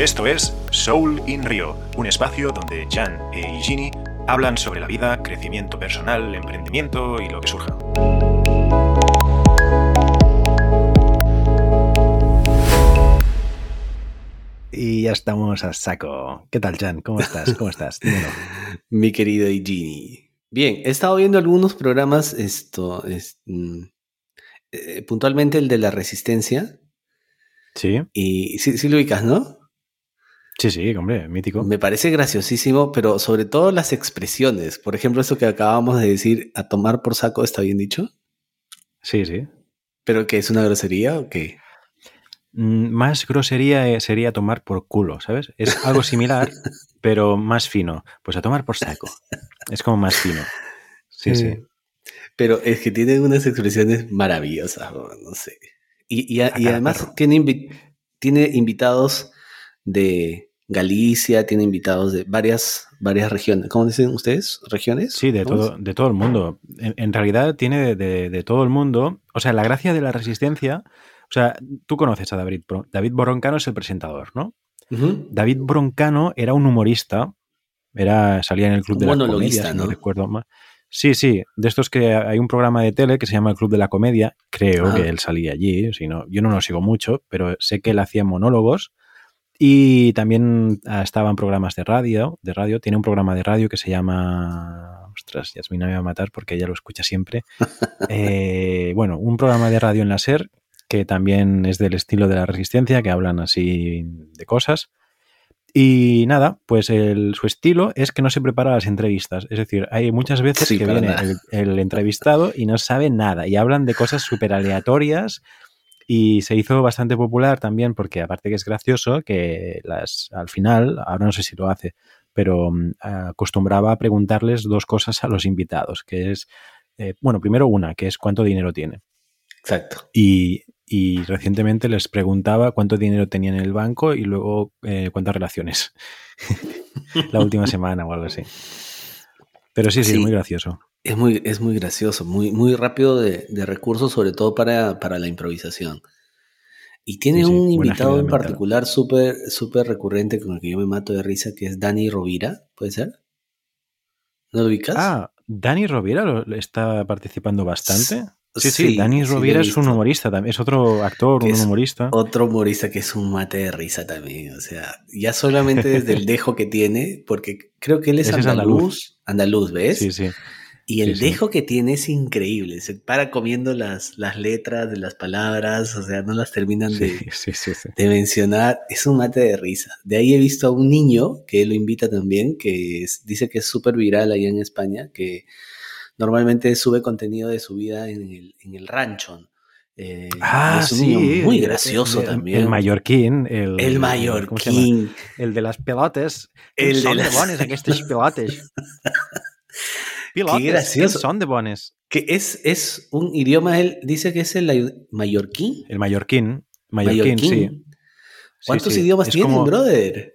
Esto es Soul in Rio, un espacio donde Jan e Igini hablan sobre la vida, crecimiento personal, emprendimiento y lo que surja. Y ya estamos a saco. ¿Qué tal, Jan? ¿Cómo estás? ¿Cómo estás? Dímelo. Mi querido Igini. Bien, he estado viendo algunos programas, esto, es, mm, eh, puntualmente el de la resistencia. Sí. Y sí, sí lo ubicas, ¿no? Sí, sí, hombre, mítico. Me parece graciosísimo, pero sobre todo las expresiones. Por ejemplo, eso que acabamos de decir, a tomar por saco, ¿está bien dicho? Sí, sí. ¿Pero que es una grosería o qué? Mm, Más grosería eh, sería tomar por culo, ¿sabes? Es algo similar, pero más fino. Pues a tomar por saco. Es como más fino. Sí, sí. Pero es que tiene unas expresiones maravillosas, ¿no? no sé. Y, y a- y cada además tiene, invi- tiene invitados de Galicia, tiene invitados de varias, varias regiones. ¿Cómo dicen ustedes? ¿Regiones? Sí, de ¿Cómo todo, de todo el mundo. En, en realidad tiene de, de- de todo el mundo. O sea, la gracia de la resistencia. O sea, tú conoces a David. David Broncano es el presentador, ¿no? David Broncano era un humorista. Era, salía en el Club de la Comedia, no ¿no? recuerdo mal. Sí, sí, de estos que hay un programa de tele que se llama el Club de la Comedia, creo Ajá. que él salía allí, si no, yo no lo sigo mucho, pero sé que él hacía monólogos y también ah, estaba en programas de radio, de radio, tiene un programa de radio que se llama, ostras, Yasmina me va a matar porque ella lo escucha siempre, Eh, bueno, un programa de radio en la SER que también es del estilo de la resistencia, que hablan así de cosas. Y nada, pues el- su estilo es que no se prepara las entrevistas. Es decir, hay muchas veces Sí, que viene el, el entrevistado y no sabe nada y hablan de cosas súper aleatorias y se hizo bastante popular también porque aparte que es gracioso que las al final, ahora no sé si lo hace, pero mm, acostumbraba a preguntarles dos cosas a los invitados, que es, eh, bueno, primero una, que es cuánto dinero tiene. Exacto. Y, y recientemente les preguntaba cuánto dinero tenían en el banco y luego eh, cuántas relaciones. La última semana o algo así. Pero sí, sí, Sí. es muy gracioso. Es muy, es muy gracioso, muy, muy rápido de, de recursos, sobre todo para, para la improvisación. Y tiene Sí, sí, un invitado en particular súper súper recurrente con el que yo me mato de risa, que es Dani Rovira, ¿puede ser? ¿No lo ubicas? Ah, Dani Rovira lo- está participando bastante. Sí, sí, Sí, Dani sí Rovira es un humorista también, es otro actor, un humorista. Otro humorista que es un mate de risa también. O sea, ya solamente desde el dejo que tiene, porque creo que él es andaluz. andaluz, ¿ves? Sí, sí. Y el Sí, sí. dejo que tiene es increíble. Se para comiendo las, las letras de las palabras, o sea, no las terminan de, sí, de mencionar. Es un mate de risa. De ahí he visto a un niño que lo invita también, que es- dice que es súper viral allá en España, que normalmente sube contenido de su vida en el, en el rancho. Eh, Ah, es un sí. niño muy gracioso el- también. El mallorquín. El, El mallorquín. El de las pelotes. El de las- bones, aquestes pelotes. Pilotes, gracioso. ¿quién son de bones? Que es, es un idioma, él dice que es el mallorquín. El mallorquín. Mallorquín, sí. Sí, ¿Cuántos sí. idiomas tienen, como- brother?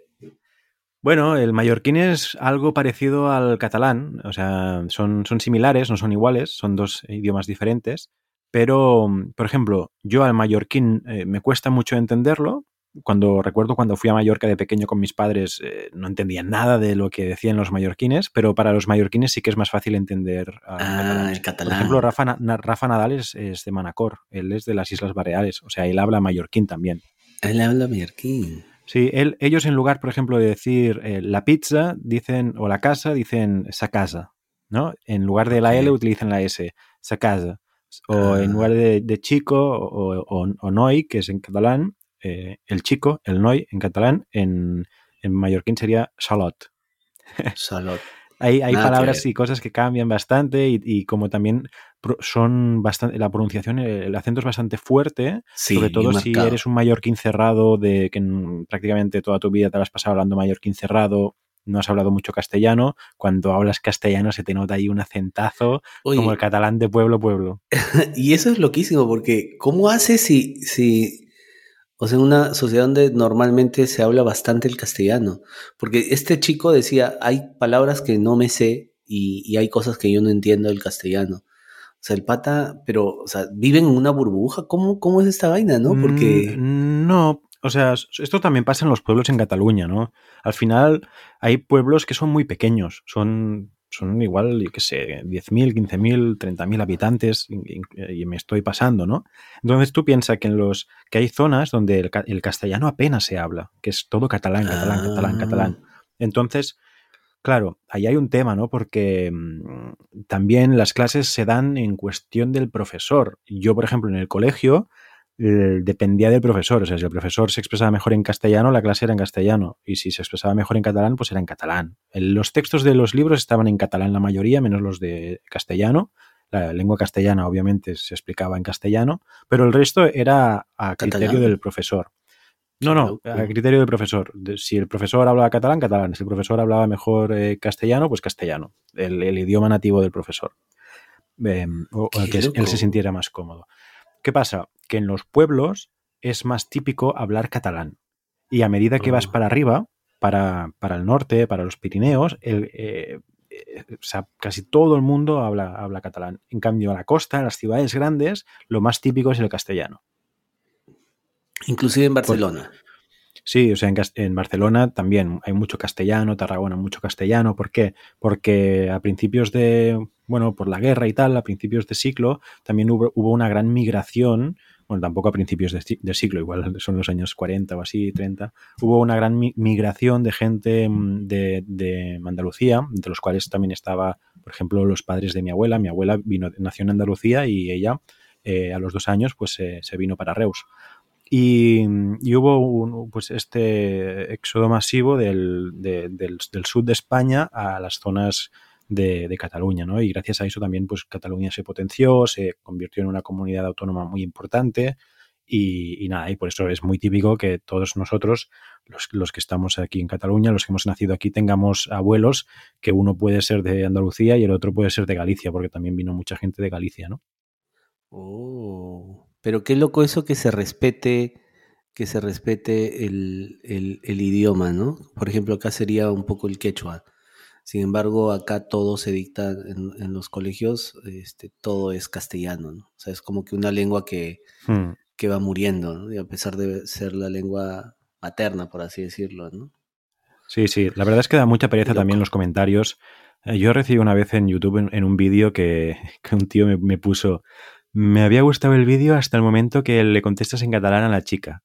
Bueno, el mallorquín es algo parecido al catalán, o sea, son, son similares, no son iguales, son dos idiomas diferentes, pero, por ejemplo, yo al mallorquín eh, me cuesta mucho entenderlo. Cuando recuerdo cuando fui a Mallorca de pequeño con mis padres, eh, no entendía nada de lo que decían los mallorquines, pero para los mallorquines sí que es más fácil entender Ah, catalán. el Por catalán. ejemplo, Rafa, Na- Rafa Nadal es, es de Manacor, él es de las Islas Baleares, o sea, él habla mallorquín también. Él habla mallorquín. Sí, él- ellos en lugar, por ejemplo, de decir eh, la pizza, dicen, o la casa, dicen sa casa, ¿no? En lugar de la. L utilizan la S, sa casa. O en Ah. lugar de, de chico o, o, o noi, que es en catalán, eh, el chico, el noi en catalán, en, en mallorquín sería salot. Salud. Hay, palabras y cosas que cambian bastante y, y como también son bastante, la pronunciación, el acento es bastante fuerte, Sí, sobre todo si eres un mallorquín cerrado, de que prácticamente toda tu vida te la has pasado hablando mallorquín cerrado, no has hablado mucho castellano, cuando hablas castellano se te nota ahí un acentazo Oye, como el catalán de pueblo pueblo. y eso es loquísimo, porque ¿cómo hace si, si, o sea, en una sociedad donde normalmente se habla bastante el castellano? Porque este chico decía, hay palabras que no me sé y, y hay cosas que yo no entiendo del castellano. Sea, el pata, pero, o sea, viven en una burbuja. ¿Cómo, cómo es esta vaina, no? Porque... Mm, no, o sea, esto también pasa en los pueblos en Cataluña, ¿no? Al final hay pueblos que son muy pequeños, son, son igual, yo qué sé, 10.000, 15.000, 30.000 habitantes y, me estoy pasando, ¿no? Entonces tú piensas que en los que hay zonas donde el, castellano apenas se habla, que es todo catalán, catalán, catalán, catalán. Ah. Entonces, claro, ahí hay un tema, ¿no? Porque mm, también las clases se dan en cuestión del profesor. Yo, por ejemplo, en el colegio eh, dependía del profesor. O sea, si el profesor se expresaba mejor en castellano, la clase era en castellano. Y si se expresaba mejor en catalán, pues era en catalán. los textos de los libros estaban en catalán la mayoría, menos los de castellano. La lengua castellana, obviamente, se explicaba en castellano, pero el resto era a criterio del profesor. No, no, a criterio del profesor. Si el profesor hablaba catalán, catalán. Si el profesor hablaba mejor eh, castellano, pues castellano. El, idioma nativo del profesor. Em, o, que él se sintiera más cómodo. ¿Qué pasa? Que en los pueblos es más típico hablar catalán. Y a medida que vas oh. para arriba, para, el norte, para los Pirineos, el, eh, eh, casi todo el mundo habla, habla catalán. En cambio, a la costa, en las ciudades grandes, lo más típico es el castellano. Inclusive en Barcelona. Sí, o sea, en, Barcelona también hay mucho castellano, Tarragona mucho castellano. ¿Por qué? Porque a principios de, bueno, por la guerra y tal, a principios de siglo, también hubo, una gran migración, bueno, tampoco a principios de, siglo, igual son los años 40 o así, 30, hubo una gran migración de gente mm, de, de Andalucía, entre los cuales también estaba, por ejemplo, los padres de mi abuela. Mi abuela vino, nació en Andalucía y ella eh, a los dos años pues se vino para Reus. Y, hubo un, pues este éxodo masivo del, del, sur de España a las zonas de, Cataluña, ¿no? Y gracias a eso también, pues Cataluña se potenció, se convirtió en una comunidad autónoma muy importante y, nada, y por eso es muy típico que todos nosotros, los, los, que estamos aquí en Cataluña, los que hemos nacido aquí, tengamos abuelos que uno puede ser de Andalucía y el otro puede ser de Galicia, porque también vino mucha gente de Galicia, ¿no? Oh. Pero qué loco eso que se respete, que se respete el, idioma, ¿no? Por ejemplo, acá sería un poco el quechua. Sin embargo, acá todo se dicta en, los colegios, este, todo es castellano, ¿no? O sea, es como que una lengua que, hmm. que va muriendo, ¿no? Y a pesar de ser la lengua materna, por así decirlo, ¿no? Sí, sí. La verdad es que da mucha pereza también los comentarios. Eh, yo recibí una vez en YouTube en, un vídeo que, un tío me, puso me había gustado el vídeo hasta el momento que le contestas en catalán a la chica.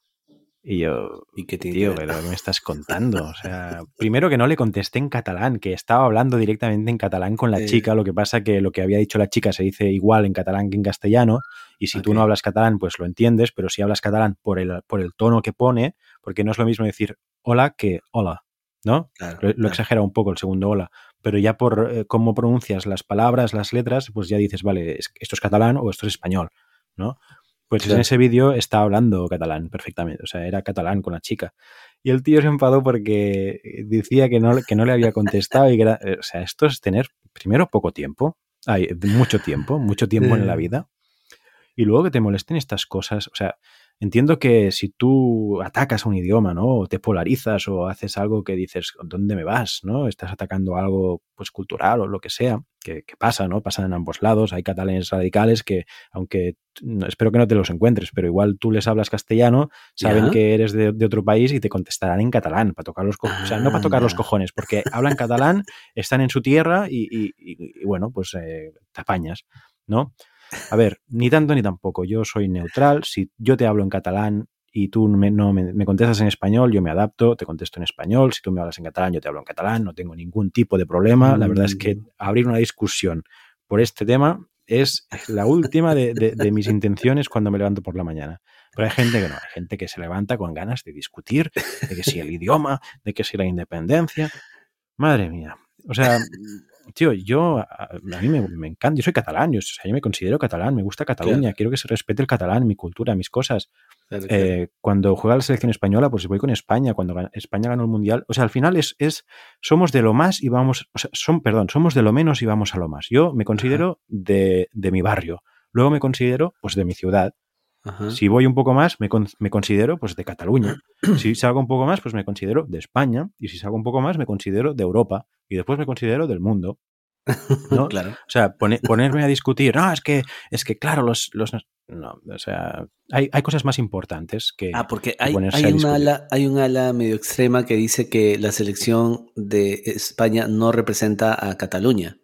Y yo, ¿y qué tío? ¿Pero me estás contando? O sea, primero que no le contesté en catalán, que estaba hablando directamente en catalán con la chica. Lo que pasa que lo que había dicho la chica se dice igual en catalán que en castellano. Y si tú no hablas catalán, pues lo entiendes. Pero si hablas catalán por el, por el tono que pone, porque no es lo mismo decir hola que hola, ¿no? lo, exagera un poco el segundo hola pero ya por eh, cómo pronuncias las palabras, las letras, pues ya dices, vale, esto es catalán o esto es español, ¿no? Pues en ese vídeo está hablando catalán perfectamente, o sea, era catalán con la chica. Y el tío se enfadó porque decía que no, que no le había contestado y que era, eh, o sea, esto es tener primero poco tiempo, hay mucho tiempo, mucho tiempo en la vida, y luego que te molesten estas cosas, o sea, Entiendo que si tú atacas a un idioma, ¿no? O te polarizas o haces algo que dices, ¿dónde me vas? ¿No? Estás atacando algo pues cultural o lo que sea, que, pasa, ¿no? Pasa en ambos lados. Hay catalanes radicales que, aunque espero que no te los encuentres, pero igual tú les hablas castellano, saben que eres de, otro país y te contestarán en catalán para tocar los cojones. o sea, no para tocar los cojones, porque hablan catalán, están en su tierra y, bueno, pues eh, te apañas, ¿no? A ver, ni tanto ni tampoco. Yo soy neutral. Si yo te hablo en catalán y tú me, no me, contestas en español, yo me adapto, te contesto en español. Si tú me hablas en catalán, yo te hablo en catalán. No tengo ningún tipo de problema. La verdad es que mm. abrir una discusión por este tema es la última de, mis intenciones cuando me levanto por la mañana. Pero hay gente que no, hay gente que se levanta con ganas de discutir, de que si el idioma, de que si la independencia. Madre mía. O sea, tío, yo, a, mí me, encanta, yo soy catalán, yo, me considero catalán, me gusta Cataluña, quiero que se respete el catalán, mi cultura, mis cosas. Eh, cuando juega la selección española, pues voy con España, cuando España ganó el Mundial, o sea, al final es, es somos de lo más y vamos, o sea, son, perdón, somos de lo menos y vamos a lo más. Yo me considero de, de mi barrio, luego me considero, pues, de mi ciudad, si voy un poco más, me, me, considero pues de Cataluña. Si salgo un poco más, pues me considero de España. Y si salgo un poco más, me considero de Europa. Y después me considero del mundo. ¿no? claro. O sea, pone- ponerme a discutir, no, es que, es que claro, los, los no, o sea, hay, hay cosas más importantes que, Ah, porque que hay, hay un ala, hay un ala medio extrema que dice que la selección de España no representa a Cataluña.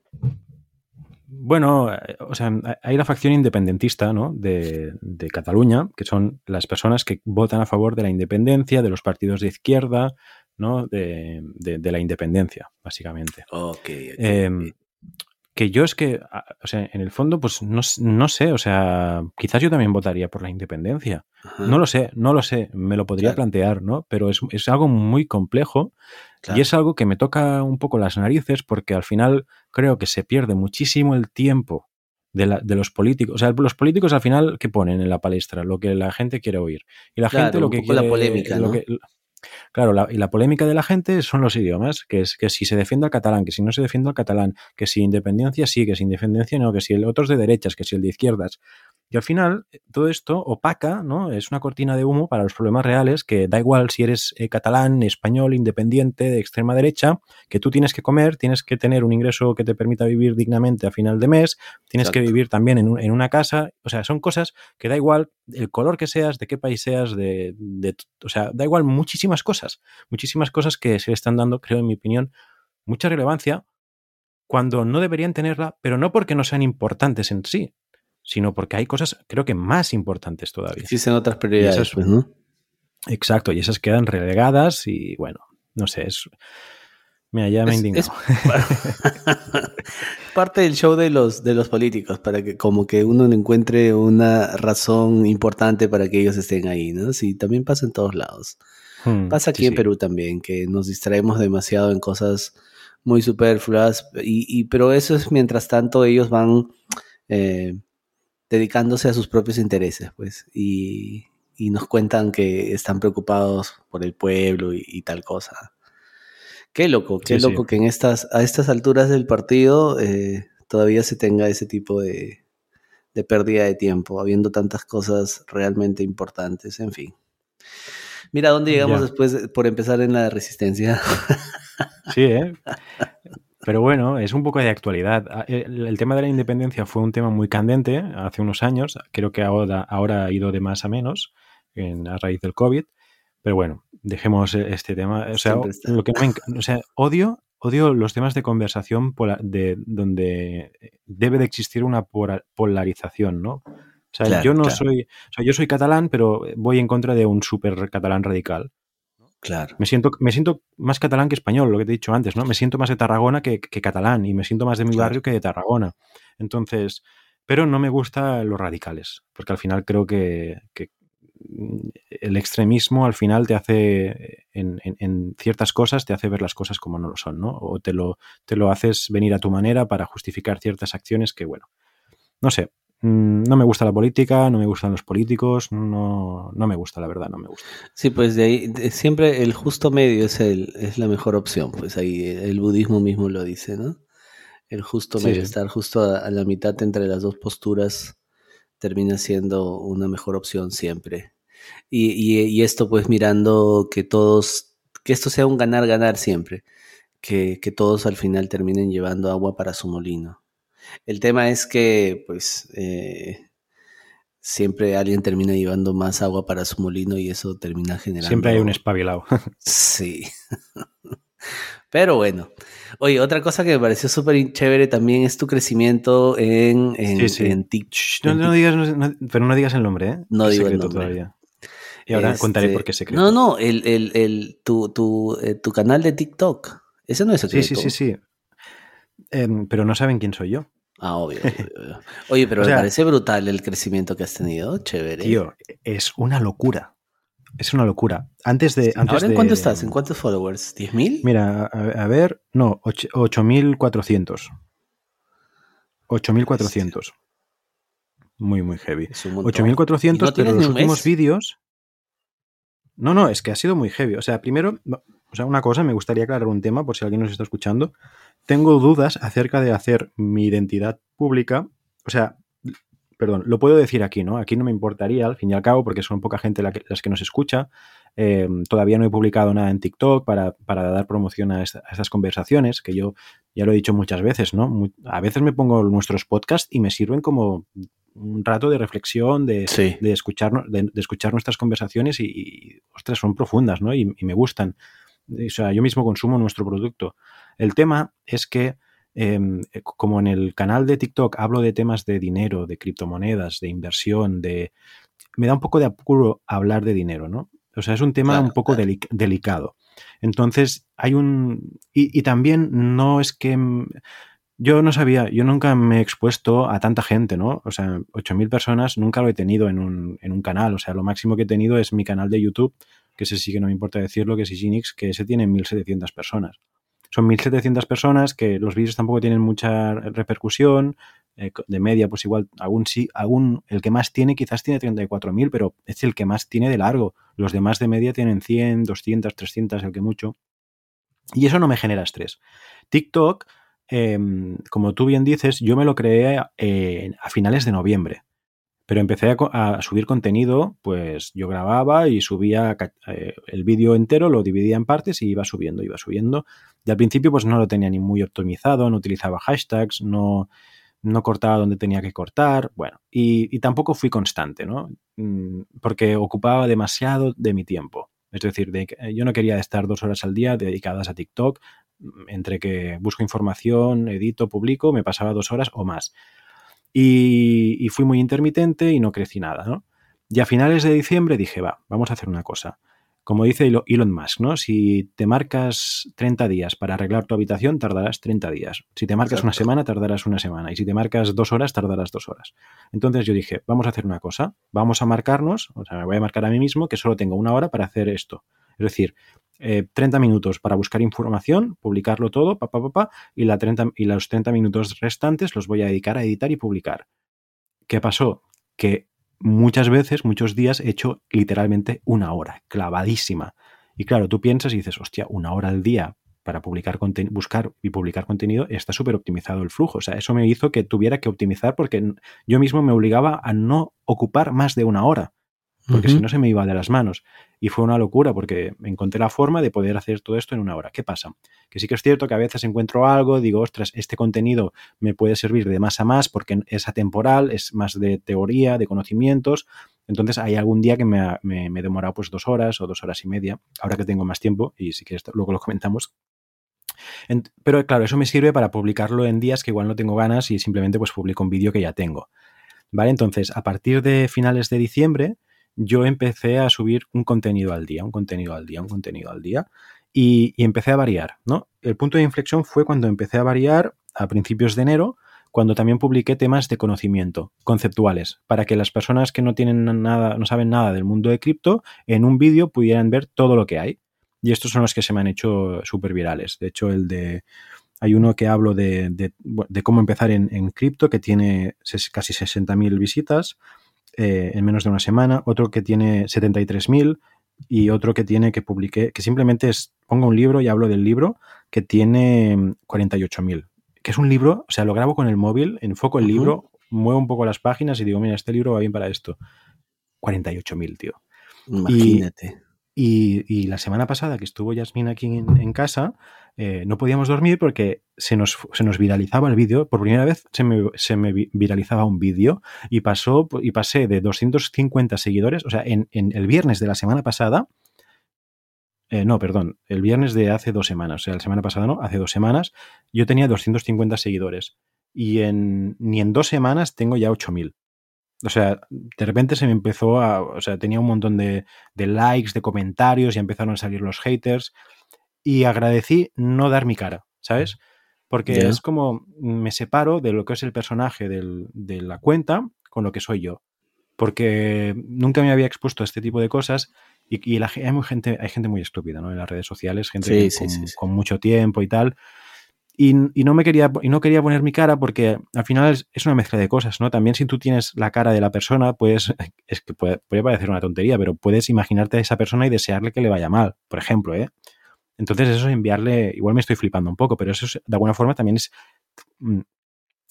Bueno, o sea, hay la facción independentista ¿no? de, de Cataluña, que son las personas que votan a favor de la independencia, de los partidos de izquierda, ¿no? de, de- de la independencia, básicamente. Ok. ok, Eh, ok. que yo es que, o sea, en el fondo, pues no, no sé, o sea, quizás yo también votaría por la independencia. Ajá, No lo sé, no lo sé, me lo podría Claro. plantear, ¿no? Pero es, es algo muy complejo claro. y es algo que me toca un poco las narices porque al final creo que se pierde muchísimo el tiempo de, la- de los políticos. O sea, los políticos al final, ¿qué ponen en la palestra? Lo que la gente quiere oír. Y la Claro, gente lo un que poco la quiere- polémica, lo ¿no? que- claro, la- y la polémica de la gente son los idiomas, que es que si se defiende al catalán, que si no se defiende al catalán, que si independencia sí, que si independencia no, que si el otro es de derechas, que si el de izquierdas. Y al final, eh, todo esto opaca, ¿no? Es una cortina de humo para los problemas reales que da igual si eres eh, catalán, español, independiente, de extrema derecha, que tú tienes que comer, tienes que tener un ingreso que te permita vivir dignamente a final de mes, tienes que vivir también en, un- en una casa. O sea, son cosas que da igual el color que seas, de qué país seas, de, de- o sea, da igual muchísimas cosas, muchísimas cosas que se le están dando, creo, en mi opinión, mucha relevancia cuando no deberían tenerla, pero no porque no sean importantes en sí, sino porque hay cosas, creo que más importantes todavía. Existen otras prioridades, esas- pues, ¿no? Exacto, y esas quedan relegadas y bueno, no sé, es... Mira, ya me Es- indignado. Parte del show de los, de los políticos, para que como que uno encuentre una razón importante para que ellos estén ahí, ¿no? Sí, también pasa en todos lados. Hmm, Pasa aquí sí, en sí. Perú también, que nos distraemos demasiado en cosas muy superfluas, y, y- pero eso es mientras tanto ellos van eh, dedicándose a sus propios intereses, pues, y, y nos cuentan que están preocupados por el pueblo y, y tal cosa. Qué loco, qué Sí, sí. loco que en estas, a estas alturas del partido eh, todavía se tenga ese tipo de, de pérdida de tiempo, habiendo tantas cosas realmente importantes, en fin. Mira dónde llegamos Ya. después de- por empezar en la resistencia. Sí, ¿eh? Pero bueno, es un poco de actualidad. Ah, El, el tema de la independencia fue un tema muy candente hace unos años. Creo que ahora, ahora ha ido de más a menos en, a raíz del COVID. Pero bueno, dejemos e- este tema. O sea, lo que no me o sea, odio, odio los temas de conversación pola- de, donde debe de existir una polarización, ¿no? O sea, Claro, yo no claro. soy, o sea, yo soy catalán, pero voy en contra de un súper catalán radical. Claro. Me siento, me siento más catalán que español, lo que te he dicho antes, ¿no? Me siento más de Tarragona que, que catalán y me siento más de mi Claro. barrio que de Tarragona. Entonces, pero no me gustan los radicales, porque al final creo que, que, mm, el extremismo al final te hace, en, en- en ciertas cosas, te hace ver las cosas como no lo son, ¿no? O te lo, te lo haces venir a tu manera para justificar ciertas acciones que, bueno, no sé. Mm, No me gusta la política, no me gustan los políticos, no, no me gusta, la verdad, no me gusta. Sí, pues de ahí de- siempre el justo medio es el es la mejor opción, pues ahí el budismo mismo lo dice, ¿no? El justo medio, sí. estar justo a, a la mitad entre las dos posturas termina siendo una mejor opción siempre. Y, y- y esto pues mirando que todos, que esto sea un ganar-ganar siempre, que, que todos al final terminen llevando agua para su molino. El tema es que pues eh, siempre alguien termina llevando más agua para su molino y eso termina generando... Siempre hay un espabilado. Sí. Pero bueno. Oye, otra cosa que me pareció súper chévere también es tu crecimiento en, en, Sí, sí. en Tik- Shh, no, no digas, no- pero no digas el nombre, ¿eh? No digo el nombre. todavía. Y ahora contaré Este, por qué secreto. No, no, el, el, el, tu, tu, eh, tu canal de TikTok. Ese no es Sí, secreto. sí, sí, sí. Em, pero no saben quién soy yo. Ah, obvio. Oye, pero O me sea- parece brutal el crecimiento que has tenido. Chévere. Tío, es una locura. Es una locura. Antes de. Antes ¿Ahora en de- cuánto estás? ¿En cuántos followers? ¿10.000? Mira, a, a ver, no, och- 8400. 8400. Muy, muy heavy. Es un montón. 8400, ¿Y no pero los últimos vídeos. No, no, es que ha sido muy heavy. O sea, primero, o sea, una cosa, me gustaría aclarar un tema por si alguien nos está escuchando. Tengo dudas acerca de hacer mi identidad pública. O sea, perdón, lo puedo decir aquí, ¿no? Aquí no me importaría, al fin y al cabo, porque son poca gente la que- las que nos escucha. Eh, todavía no he publicado nada en TikTok para, para dar promoción a, estas conversaciones, que yo ya lo he dicho muchas veces, ¿no? a veces me pongo nuestros podcasts y me sirven como un rato de reflexión, de, de, escuchar, de, escuchar nuestras conversaciones y, ostras, son profundas, ¿no? Y, y, me gustan. O sea, yo mismo consumo nuestro producto. El tema es que Em, eh, como en el canal de TikTok hablo de temas de dinero, de criptomonedas, de inversión, de... Me da un poco de apuro hablar de dinero, ¿no? O sea, es un tema un poco delicado. Entonces, hay un... Y, también no es que... Yo no sabía, yo nunca me he expuesto a tanta gente, ¿no? O sea, 8.000 personas nunca lo he tenido en un, en un, canal. O sea, lo máximo que he tenido es mi canal de YouTube, que ese sí que no me importa decirlo, que es Iginix, que ese tiene 1.700 personas. Son 1.700 personas que los vídeos tampoco tienen mucha repercusión. Eh, de media, pues igual, aún sí, aún el que más tiene quizás tiene 34.000, pero es el que más tiene de largo. Los demás de media tienen 100, 200, 300, el que mucho. Y eso no me genera estrés. TikTok, em, como tú bien dices, yo me lo creé eh, a finales de noviembre. Pero empecé a, subir contenido, pues yo grababa y subía eh, el vídeo entero, lo dividía en partes y iba subiendo, iba subiendo. Y al principio pues no lo tenía ni muy optimizado, no utilizaba hashtags, no, no cortaba donde tenía que cortar, bueno, y, tampoco fui constante, ¿no? Mm, porque ocupaba demasiado de mi tiempo. Es decir, de, yo no quería estar dos horas al día dedicadas a TikTok, entre que busco información, edito, publico, me pasaba dos horas o más. Y, fui muy intermitente y no crecí nada, ¿no? Y a finales de diciembre dije, va, vamos a hacer una cosa. Como dice Elon Musk, ¿no? Si te marcas 30 días para arreglar tu habitación, tardarás 30 días. Si te marcas una semana, tardarás una semana. Y si te marcas dos horas, tardarás dos horas. Entonces yo dije, vamos a hacer una cosa. Vamos a marcarnos, o sea, me voy a marcar a mí mismo que solo tengo una hora para hacer esto. Es decir, 30 eh, minutos para buscar información, publicarlo todo, pa, pa, y, la 30, y los 30 minutos restantes los voy a dedicar a editar y publicar. ¿Qué pasó? Que muchas veces, muchos días, he hecho literalmente una hora, clavadísima. Y claro, tú piensas y dices, hostia, una hora al día para publicar buscar y publicar contenido, está súper optimizado el flujo. O sea, eso me hizo que tuviera que optimizar porque yo mismo me obligaba a no ocupar más de una hora porque si no se me iba de las manos. Y fue una locura porque encontré la forma de poder hacer todo esto en una hora. ¿Qué pasa? Que sí que es cierto que a veces encuentro algo, digo, ostras, este contenido me puede servir de más a más porque es atemporal, es más de teoría, de conocimientos. Entonces hay algún día que me, ha, me, he demorado pues dos horas o dos horas y media, ahora que tengo más tiempo y si quieres luego lo comentamos. pero claro, eso me sirve para publicarlo en días que igual no tengo ganas y simplemente pues publico un vídeo que ya tengo. ¿Vale? Entonces, a partir de finales de diciembre, yo empecé a subir un contenido al día, un contenido al día, un contenido al día, y, empecé a variar, ¿no? El punto de inflexión fue cuando empecé a variar a principios de enero, cuando también publiqué temas de conocimiento conceptuales, para que las personas que no tienen nada, no saben nada del mundo de cripto, en un vídeo pudieran ver todo lo que hay. Y estos son los que se me han hecho súper virales. De hecho, el de hay uno que hablo de, de, cómo empezar en, en cripto, que tiene casi 60.000 visitas. Eh, en menos de una semana, otro que tiene 73.000 y otro que tiene que publiqué, que simplemente es, pongo un libro y hablo del libro, que tiene 48.000. Que es un libro, o sea, lo grabo con el móvil, enfoco el libro, muevo un poco las páginas y digo, mira, este libro va bien para esto. 48.000, tío. Imagínate. Y, la semana pasada que estuvo Yasmin aquí en, casa, eh, no podíamos dormir porque se nos, se nos viralizaba el vídeo. Por primera vez se me, se me viralizaba un vídeo y pasó y pasé de 250 seguidores, o sea, en, el viernes de la semana pasada, eh, no, perdón, el viernes de hace dos semanas, o sea, la semana pasada no, hace dos semanas, yo tenía 250 seguidores y en, ni en dos semanas tengo ya 8000. O sea, de repente se me empezó a. O sea, tenía un montón de, likes, de comentarios y empezaron a salir los haters. Y agradecí no dar mi cara, ¿sabes? Porque es como me separo de lo que es el personaje de la cuenta con lo que soy yo. Porque nunca me había expuesto a este tipo de cosas y, la, hay, muy gente, hay gente muy estúpida ¿no? en las redes sociales, gente con, mucho tiempo y tal. Y, no me quería, y no quería poner mi cara porque al final es, una mezcla de cosas, ¿no? También si tú tienes la cara de la persona, pues es que puede, parecer una tontería, pero puedes imaginarte a esa persona y desearle que le vaya mal, por ejemplo, ¿eh? Entonces eso es enviarle, igual me estoy flipando un poco, pero eso de alguna forma también es mm,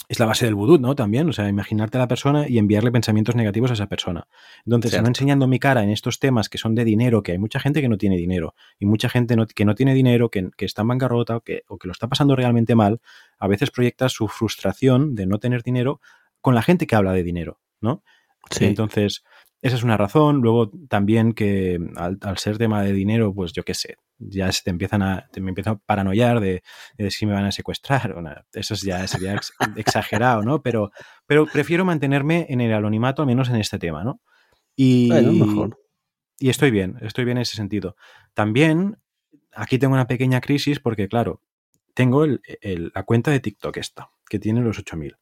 es la base del vudú, ¿no? También, o sea, imaginarte a la persona y enviarle pensamientos negativos a esa persona. Entonces, Cierto. no enseñando mi cara en estos temas que son de dinero, que hay mucha gente que no tiene dinero y mucha gente no- que no tiene dinero, que, que está en bancarrota o que, o que lo está pasando realmente mal, a veces proyecta su frustración de no tener dinero con la gente que habla de dinero, ¿no? Sí. Entonces, esa es una razón. Luego también que al, al ser tema de dinero, pues yo qué sé, ya se te empiezan a, te me empiezan a paranoiar de, de si me van a secuestrar. o nada. Eso es ya sería ex- exagerado, ¿no? Pero, pero prefiero mantenerme en el anonimato, al menos en este tema, ¿no? Y, Bueno, mejor. y estoy bien, estoy bien en ese sentido. También aquí tengo una pequeña crisis porque, claro, tengo el- el- la cuenta de TikTok esta, que tiene los 8000.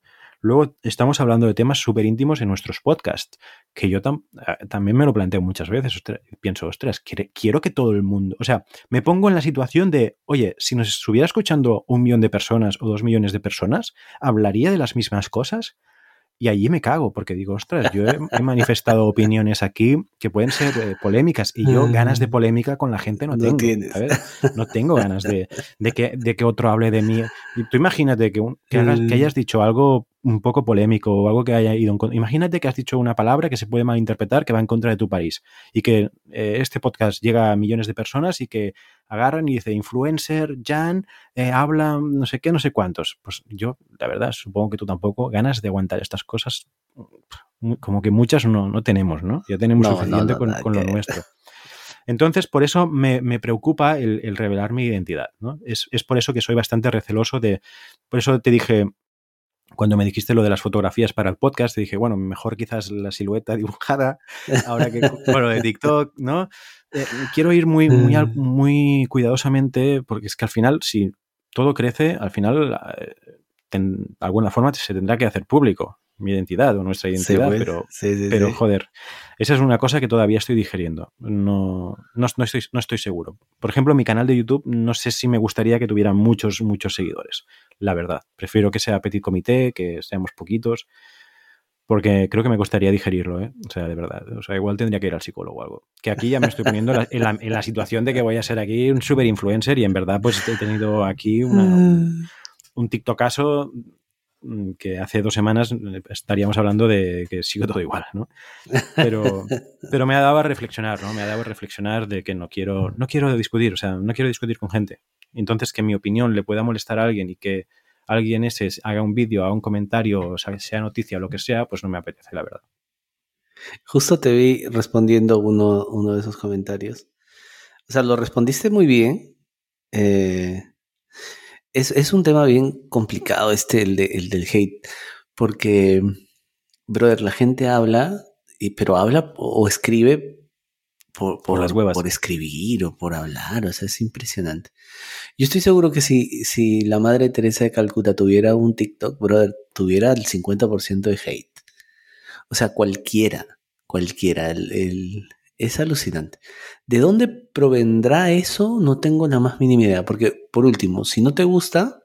Luego estamos hablando de temas súper íntimos en nuestros podcasts, que yo eh, también me lo planteo muchas veces. Ostra- pienso, ostras, quiero que todo el mundo. O sea, me pongo en la situación de, oye, si nos estuviera escuchando un millón de personas o dos millones de personas, ¿hablaría de las mismas cosas? Y allí me cago, porque digo, ostras, yo he, he manifestado opiniones aquí que pueden ser eh, polémicas y yo ganas de polémica con la gente no No tengo. tienes. ¿sabes? No tengo ganas de, de que, de que otro hable de mí. Y tú imagínate que, un- que, hagas- que Mm. hayas dicho algo un poco polémico o algo que haya ido en contra. Imagínate que has dicho una palabra que se puede malinterpretar que va en contra de tu país y que eh, este podcast llega a millones de personas y que agarran y dice influencer, Jan, eh, habla no sé qué, no sé cuántos. Pues yo, la verdad, supongo que tú tampoco, ganas de aguantar estas cosas, mm, como que muchas no, no tenemos, ¿no? Ya tenemos No, suficiente no, con, con lo que ver. nuestro. Entonces, por eso me, me preocupa el, el revelar mi identidad, ¿no? Es, es por eso que soy bastante receloso de... Por eso te dije, cuando me dijiste lo de las fotografías para el podcast, te dije, bueno, mejor quizás la silueta dibujada, ahora que con lo de TikTok, ¿no? Eh, quiero ir muy, muy, al- muy cuidadosamente, porque es que al final, si todo crece, al final, eh, ten- de alguna forma se tendrá que hacer público mi identidad o nuestra Sí, identidad, pues. pero, Sí, sí, pero sí. joder, esa es una cosa que todavía estoy digeriendo. No, no, no estoy, no estoy seguro. Por ejemplo, mi canal de YouTube no sé si me gustaría que tuviera muchos, muchos seguidores. La verdad. Prefiero que sea petit comité, que seamos poquitos. Porque creo que me costaría digerirlo, ¿eh? O sea, de verdad. O sea, igual tendría que ir al psicólogo o algo. Que aquí ya me estoy poniendo en la, en la- en la situación de que voy a ser aquí un super influencer y en verdad pues he tenido aquí una, Mm. un TikTokazo mm, que hace dos semanas eh, estaríamos hablando de que sigo todo igual, ¿no? Pero, pero me ha dado a reflexionar, ¿no? Me ha dado a reflexionar de que no quiero, no quiero discutir, o sea, no quiero discutir con gente. Entonces, que mi opinión le pueda molestar a alguien y que alguien ese haga un vídeo, haga un comentario, sea, noticia o lo que sea, pues no me apetece, la verdad. Justo te vi respondiendo uno, uno de esos comentarios. O sea, lo respondiste muy bien. Eh, es, es un tema bien complicado este, el del hate, porque, brother, la gente habla, y, pero habla o escribe por, Por las huevas. por escribir o por hablar, o sea, es impresionante. Yo estoy seguro que si, si la madre Teresa de Calcuta tuviera un TikTok, brother, tuviera el 50% de hate. O sea, cualquiera, cualquiera. el- el- es alucinante. ¿De dónde provendrá eso? No tengo la más mínima idea. Porque, por último, si no te gusta,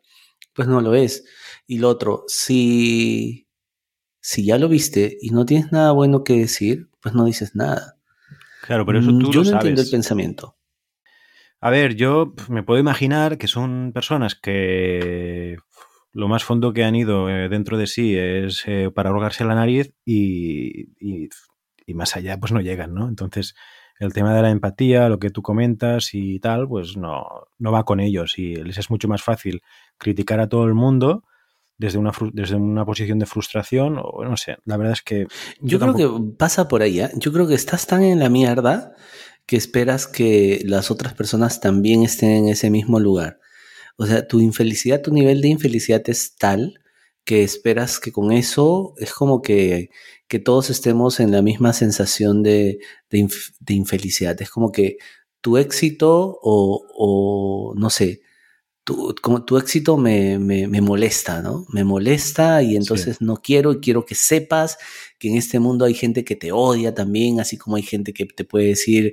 pues no lo ves. Y lo otro, si, si ya lo viste y no tienes nada bueno que decir, pues no dices nada. Claro, pero eso Mm, tú Yo lo no entiendo el pensamiento. A ver, yo me puedo imaginar que son personas que lo más fondo que han ido eh, dentro de sí es eh, para ahogarse la nariz y, y- y más allá pues no llegan, ¿no? Entonces el tema de la empatía, lo que tú comentas y tal, pues no, no va con ellos y les es mucho más fácil criticar a todo el mundo desde una, desde una posición de frustración o no sé, la verdad es que Yo, creo que pasa por ahí. ¿eh? Yo creo que estás tan en la mierda que esperas que las otras personas también estén en ese mismo lugar. O sea, tu infelicidad, tu nivel de infelicidad es tal que esperas que con eso es como que, que todos estemos en la misma sensación de, de inf- de infelicidad. Es como que tu éxito o, o no sé, tu, como tu éxito me, me, me molesta, ¿no? Me molesta y entonces no quiero y quiero que sepas que en este mundo hay gente que te odia también, así como hay gente que te puede decir,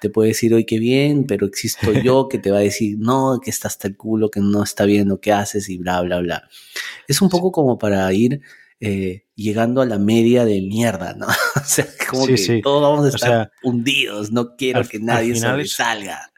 te puede decir, hoy qué bien, pero existo yo que te va a decir, no, que está hasta el culo, que no está bien lo que haces y bla, bla, bla. Es un poco como para ir eh, llegando a la media de mierda, ¿no? o sea, como Sí, que sí. todos vamos a O estar sea, hundidos, no quiero al- que nadie es- sobresalga.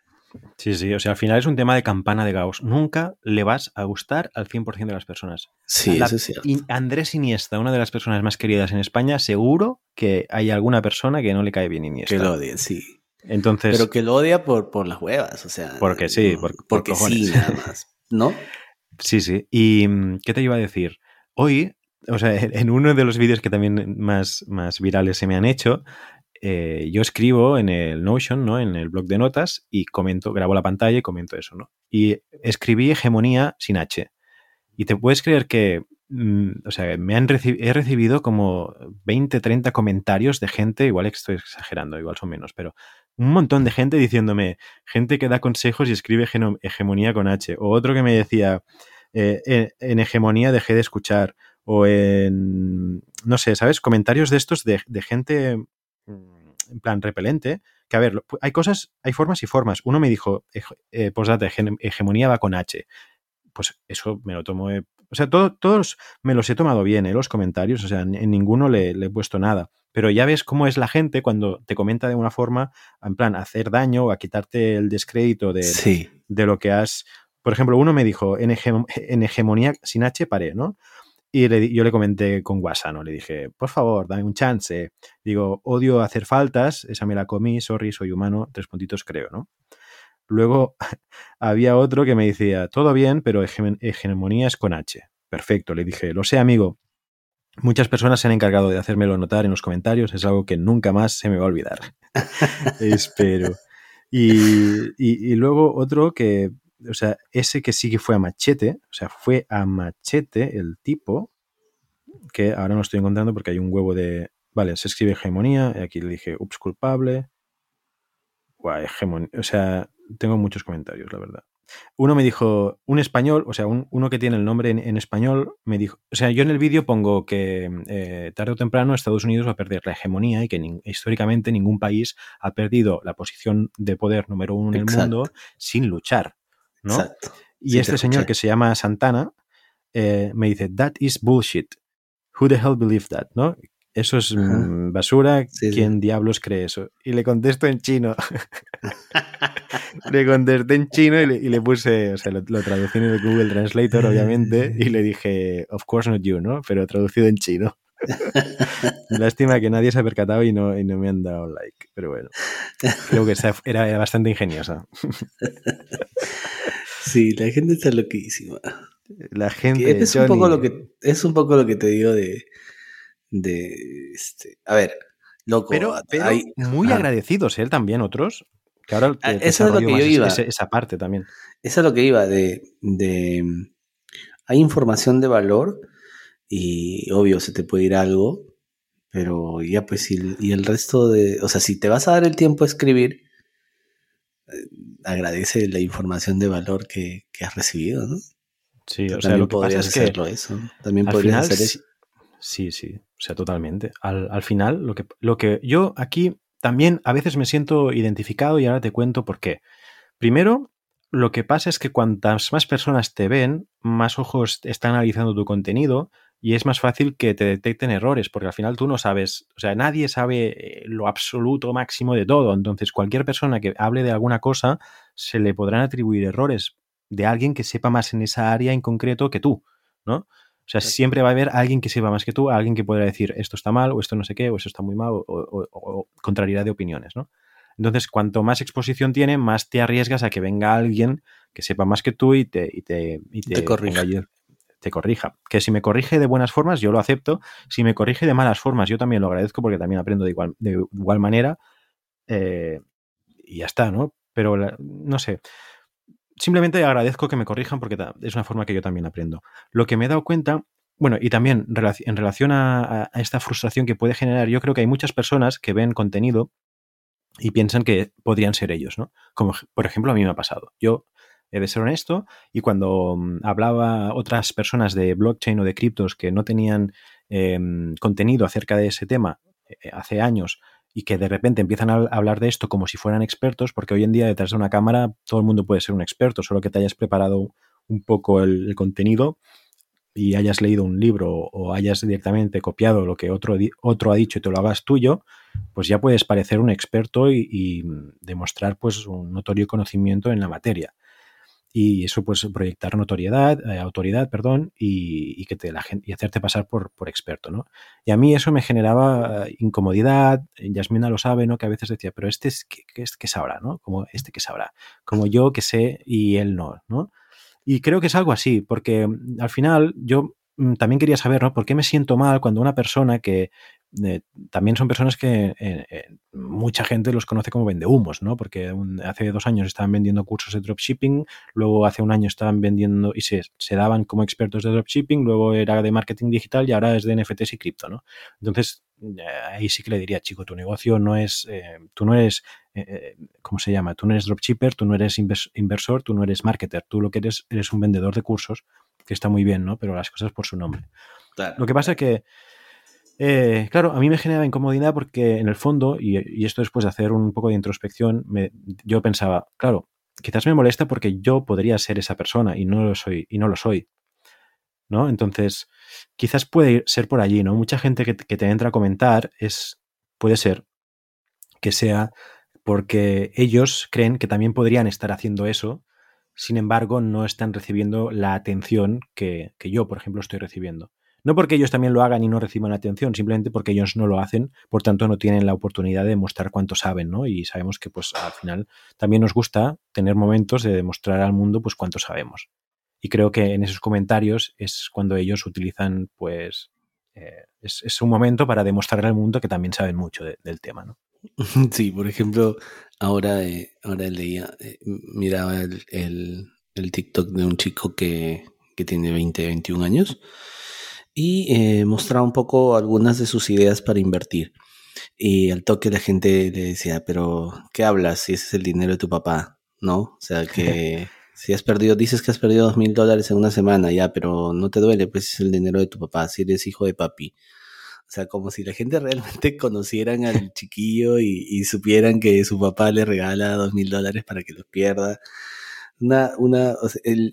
Sí, sí, o sea, al final es un tema de campana de Gauss. Nunca le vas a gustar al 100% de las personas. Sí, La- eso es cierto. y Andrés Iniesta, una de las personas más queridas en España, seguro que hay alguna persona que no le cae bien Iniesta. Que lo odia, sí. Entonces, Pero que lo odia por, por las huevas, o sea. Porque sí, por- por porque sí, nada más. ¿No? sí, sí. ¿Y mm, qué te iba a decir? Hoy, o sea, en en uno de los vídeos que también más, más virales se me han hecho, eh, yo escribo en el Notion, ¿no? En el blog de notas y comento, grabo la pantalla y comento eso, ¿no? Y escribí hegemonía sin H. Y te puedes creer que, mm, o sea, me han he recibido como 20, 30 comentarios de gente, igual estoy exagerando, igual son menos, pero un montón de gente diciéndome, gente que da consejos y escribe hegemonía con H. O otro que me decía, eh, en, hegemonía dejé de escuchar. O en, no sé, ¿sabes? Comentarios de estos de, gente en plan repelente. Que a ver, hay cosas, hay formas y formas. Uno me dijo, eh, postdata, hege- hegemonía va con H. Pues eso me lo tomo. eh, o sea, todo- todos me los he tomado bien, eh, los comentarios. O sea, en, en ninguno le, le he puesto nada. Pero ya ves cómo es la gente cuando te comenta de una forma, en plan, a hacer daño o a quitarte el descrédito de, Sí. de lo que has. Por ejemplo, uno me dijo, en, hege- en hegemonía sin H paré, ¿no? Y le yo le comenté con Guasano, le dije, por favor, dame un chance. Digo, odio hacer faltas, esa me la comí, sorry, soy humano, tres puntitos creo, ¿no? Luego había otro que me decía, todo bien, pero hege- hegemonía es con H. Perfecto, le dije, lo sé, amigo. Muchas personas se han encargado de hacérmelo notar en los comentarios, es algo que nunca más se me va a olvidar. Espero. Y- y luego otro que, o sea, ese que sí que fue a machete, o sea, fue a machete el tipo, que ahora no estoy encontrando porque hay un huevo de, vale, se escribe hegemonía, y aquí le dije, ups, culpable. Guau, hegemonía, o sea, tengo muchos comentarios, la verdad. Uno me dijo, un español, o sea, un- uno que tiene el nombre en, en español, me dijo, o sea, yo en el vídeo pongo que eh, tarde o temprano Estados Unidos va a perder la hegemonía y que históricamente ningún país ha perdido la posición de poder número uno en el mundo sin luchar, ¿no? Exacto. Y Sí, te este señor que se llama Santana eh, me dice, that is bullshit. Who the hell believed that? ¿no? Eso es mm, basura. Sí, sí. ¿Quién diablos cree eso? Y le contesto en chino. le contesté en chino y le, y le puse, o sea, lo, lo traducí en el Google Translator, obviamente, y le dije, of course not you, ¿no? Pero traducido en chino. Lástima que nadie se ha percatado y no, y no me han dado like. Pero bueno, creo que era, era bastante ingeniosa. Sí, la gente está loquísima. La gente. es un poco lo que es un poco lo que te digo de de este, a ver, loco, Pero, pero hay- muy agradecidos él también, otros. Que ahora te- Ah, te eso es lo que yo iba. ese- esa parte también. Eso es lo que iba de, de hay información de valor y obvio se te puede ir algo, pero ya pues y, y el resto de, o sea, si te vas a dar el tiempo a escribir, eh, agradece la información de valor que, que has recibido, ¿no? Sí, o sea, También lo que pasa podrías es que hacerlo eso, también al podrías final hacer eso. sí, sí, o sea, totalmente. Al, al final, lo que, lo que yo aquí también a veces me siento identificado y ahora te cuento por qué. Primero, lo que pasa es que cuantas más personas te ven, más ojos están analizando tu contenido y es más fácil que te detecten errores, porque al final tú no sabes, o sea, nadie sabe eh, lo absoluto máximo de todo. Entonces, cualquier persona que hable de alguna cosa, se le podrán atribuir errores de alguien que sepa más en esa área en concreto que tú, ¿no? O sea, Exacto. siempre va a haber alguien que sepa más que tú, alguien que podrá decir esto está mal, o esto no sé qué, o esto está muy mal, o, o- o- o contrariedad de opiniones, ¿no? Entonces, cuanto más exposición tiene, más te arriesgas a que venga alguien que sepa más que tú y te, y te, y Te corrija. ponga te corrija. Que si me corrige de buenas formas, yo lo acepto. Si me corrige de malas formas, yo también lo agradezco porque también aprendo de igual, de igual manera. eh, y ya está, ¿no? Pero no sé. Simplemente agradezco que me corrijan porque es una forma que yo también aprendo. Lo que me he dado cuenta, bueno, y también en relación a, a- esta frustración que puede generar, yo creo que hay muchas personas que ven contenido y piensan que podrían ser ellos, ¿no? Como por ejemplo a mí me ha pasado. Yo he de ser honesto y cuando mm, hablaba otras personas de blockchain o de criptos que no tenían em, contenido acerca de ese tema eh, hace años y que de repente empiezan a hablar de esto como si fueran expertos, porque hoy en día detrás de una cámara todo el mundo puede ser un experto, solo que te hayas preparado un poco el, contenido y hayas leído un libro o hayas directamente copiado lo que otro, otro ha dicho y te lo hagas tuyo, pues ya puedes parecer un experto y, demostrar pues un notorio conocimiento en la materia. Y eso pues proyectar notoriedad, eh, autoridad, perdón, y, que te la y hacerte pasar por, por, experto, ¿no? Y a mí eso me generaba incomodidad, Yasmina lo sabe, ¿no? Que a veces decía, pero este es que, es, que sabrá, ¿no? Como este que sabrá, como yo que sé y él no, ¿no? Y creo que es algo así, porque mm, al final yo mm, también quería saber, ¿no? ¿Por qué me siento mal cuando una persona que eh, también son personas que eh, eh, mucha gente los conoce como vendehumos, ¿no? Porque hace dos años estaban vendiendo cursos de dropshipping, luego hace un año estaban vendiendo y se, se, daban como expertos de dropshipping, luego era de marketing digital y ahora es de NFTs y cripto, ¿no? Entonces, ahí sí que le diría, chico, tu negocio no es, tú no eres, ¿cómo se llama? Tú no eres dropshipper, tú no eres inversor, tú no eres marketer, tú lo que eres eres un vendedor de cursos, que está muy bien, ¿no? Pero las cosas por su nombre. Lo que pasa es que eh, claro, a mí me genera incomodidad porque en el fondo, y, esto después de hacer un poco de introspección, yo pensaba, claro, quizás me molesta porque yo podría ser esa persona y no lo soy, y no lo soy. ¿No? Entonces, quizás puede ser por allí, ¿no? Mucha gente que, te entra a comentar es, puede ser que sea porque ellos creen que también podrían estar haciendo eso, sin embargo, no están recibiendo la atención que yo, por ejemplo, estoy recibiendo. No porque ellos también lo hagan y no reciban atención, simplemente porque ellos no lo hacen, por tanto no tienen la oportunidad de demostrar cuánto saben, ¿no? Y sabemos que pues al final también nos gusta tener momentos de demostrar al mundo pues cuánto sabemos. Y creo que en esos comentarios es cuando ellos utilizan pues eh, es, un momento para demostrar al mundo que también saben mucho del tema, ¿no? Sí, por ejemplo, ahora, eh, ahora leía, eh, miraba el, el, TikTok de un chico que, que tiene 20, 21 años y eh, mostraba un poco algunas de sus ideas para invertir. Y al toque la gente le decía, pero ¿qué hablas si ese es el dinero de tu papá? ¿No? O sea, que si has perdido, dices que has perdido dos mil dólares en una semana, ya, pero no te duele, pues es el dinero de tu papá, si eres hijo de papi. O sea, como si la gente realmente conocieran al chiquillo y, y supieran que su papá le regala dos mil dólares para que los pierda una, una